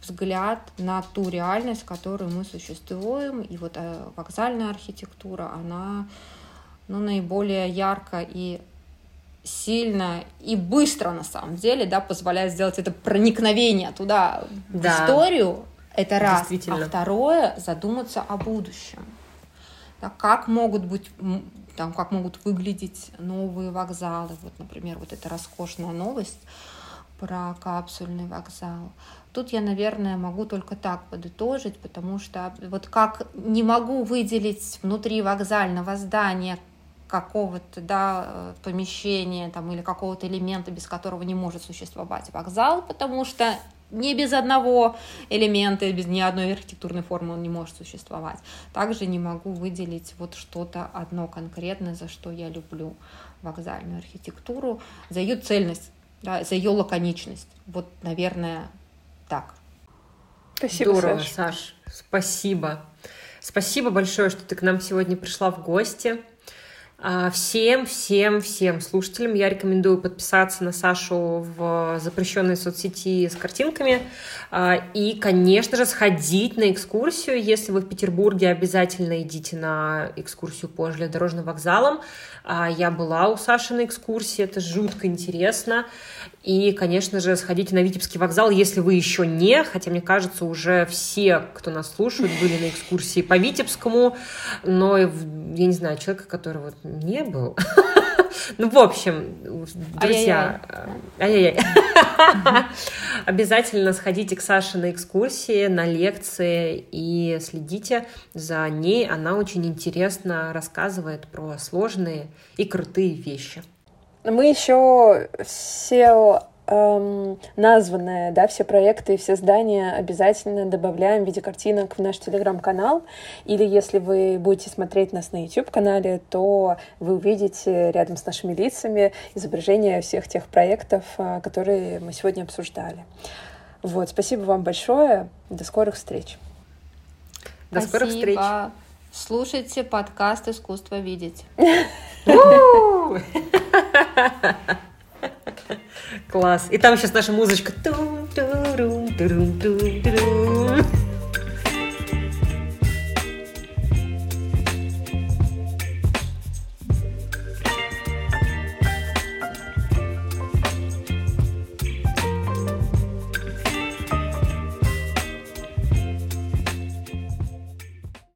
взгляд на ту реальность, в которой мы существуем. И вот э, вокзальная архитектура, она ну, наиболее ярко и сильно и быстро на самом деле, да, позволяет сделать это проникновение туда да. в историю. Это раз. А второе задуматься о будущем. Да, как могут быть там, как могут выглядеть новые вокзалы. Вот, например, вот эта роскошная новость про капсульный вокзал. Тут я, наверное, могу только так подытожить, потому что вот как не могу выделить внутри вокзального здания какого-то да, помещения там, или какого-то элемента, без которого не может существовать вокзал, потому что не без одного элемента, без ни одной архитектурной формы он не может существовать. Также не могу выделить вот что-то одно конкретное, за что я люблю вокзальную архитектуру, за ее цельность, да, за ее лаконичность. Вот, наверное, так.
Спасибо, Здорово, Саш. Саш. Спасибо. Спасибо большое, что ты к нам сегодня пришла в гости. А, всем, всем, всем слушателям я рекомендую подписаться на Сашу в запрещенной соцсети с картинками. А, и, конечно же, сходить на экскурсию. Если вы в Петербурге, обязательно идите на экскурсию по железнодорожным вокзалам. А, я была у Саши на экскурсии, это жутко интересно. И, конечно же, сходите на Витебский вокзал, если вы еще не, хотя, мне кажется, уже все, кто нас слушают, были на экскурсии по Витебскому, но, я не знаю, человека, который вот не был. Ну, в общем, друзья, ай-яй-яй. Обязательно сходите к Саше на экскурсии, на лекции и следите за ней. Она очень интересно рассказывает про сложные и крутые вещи.
Мы еще все эм, названные, да, все проекты и все здания обязательно добавляем в виде картинок в наш телеграм-канал. Или если вы будете смотреть нас на YouTube-канале, то вы увидите рядом с нашими лицами изображения всех тех проектов, э, которые мы сегодня обсуждали. Вот, спасибо вам большое. До скорых встреч.
До спасибо. скорых встреч. Слушайте подкаст «Искусство видеть».
Класс. И там сейчас наша музычка.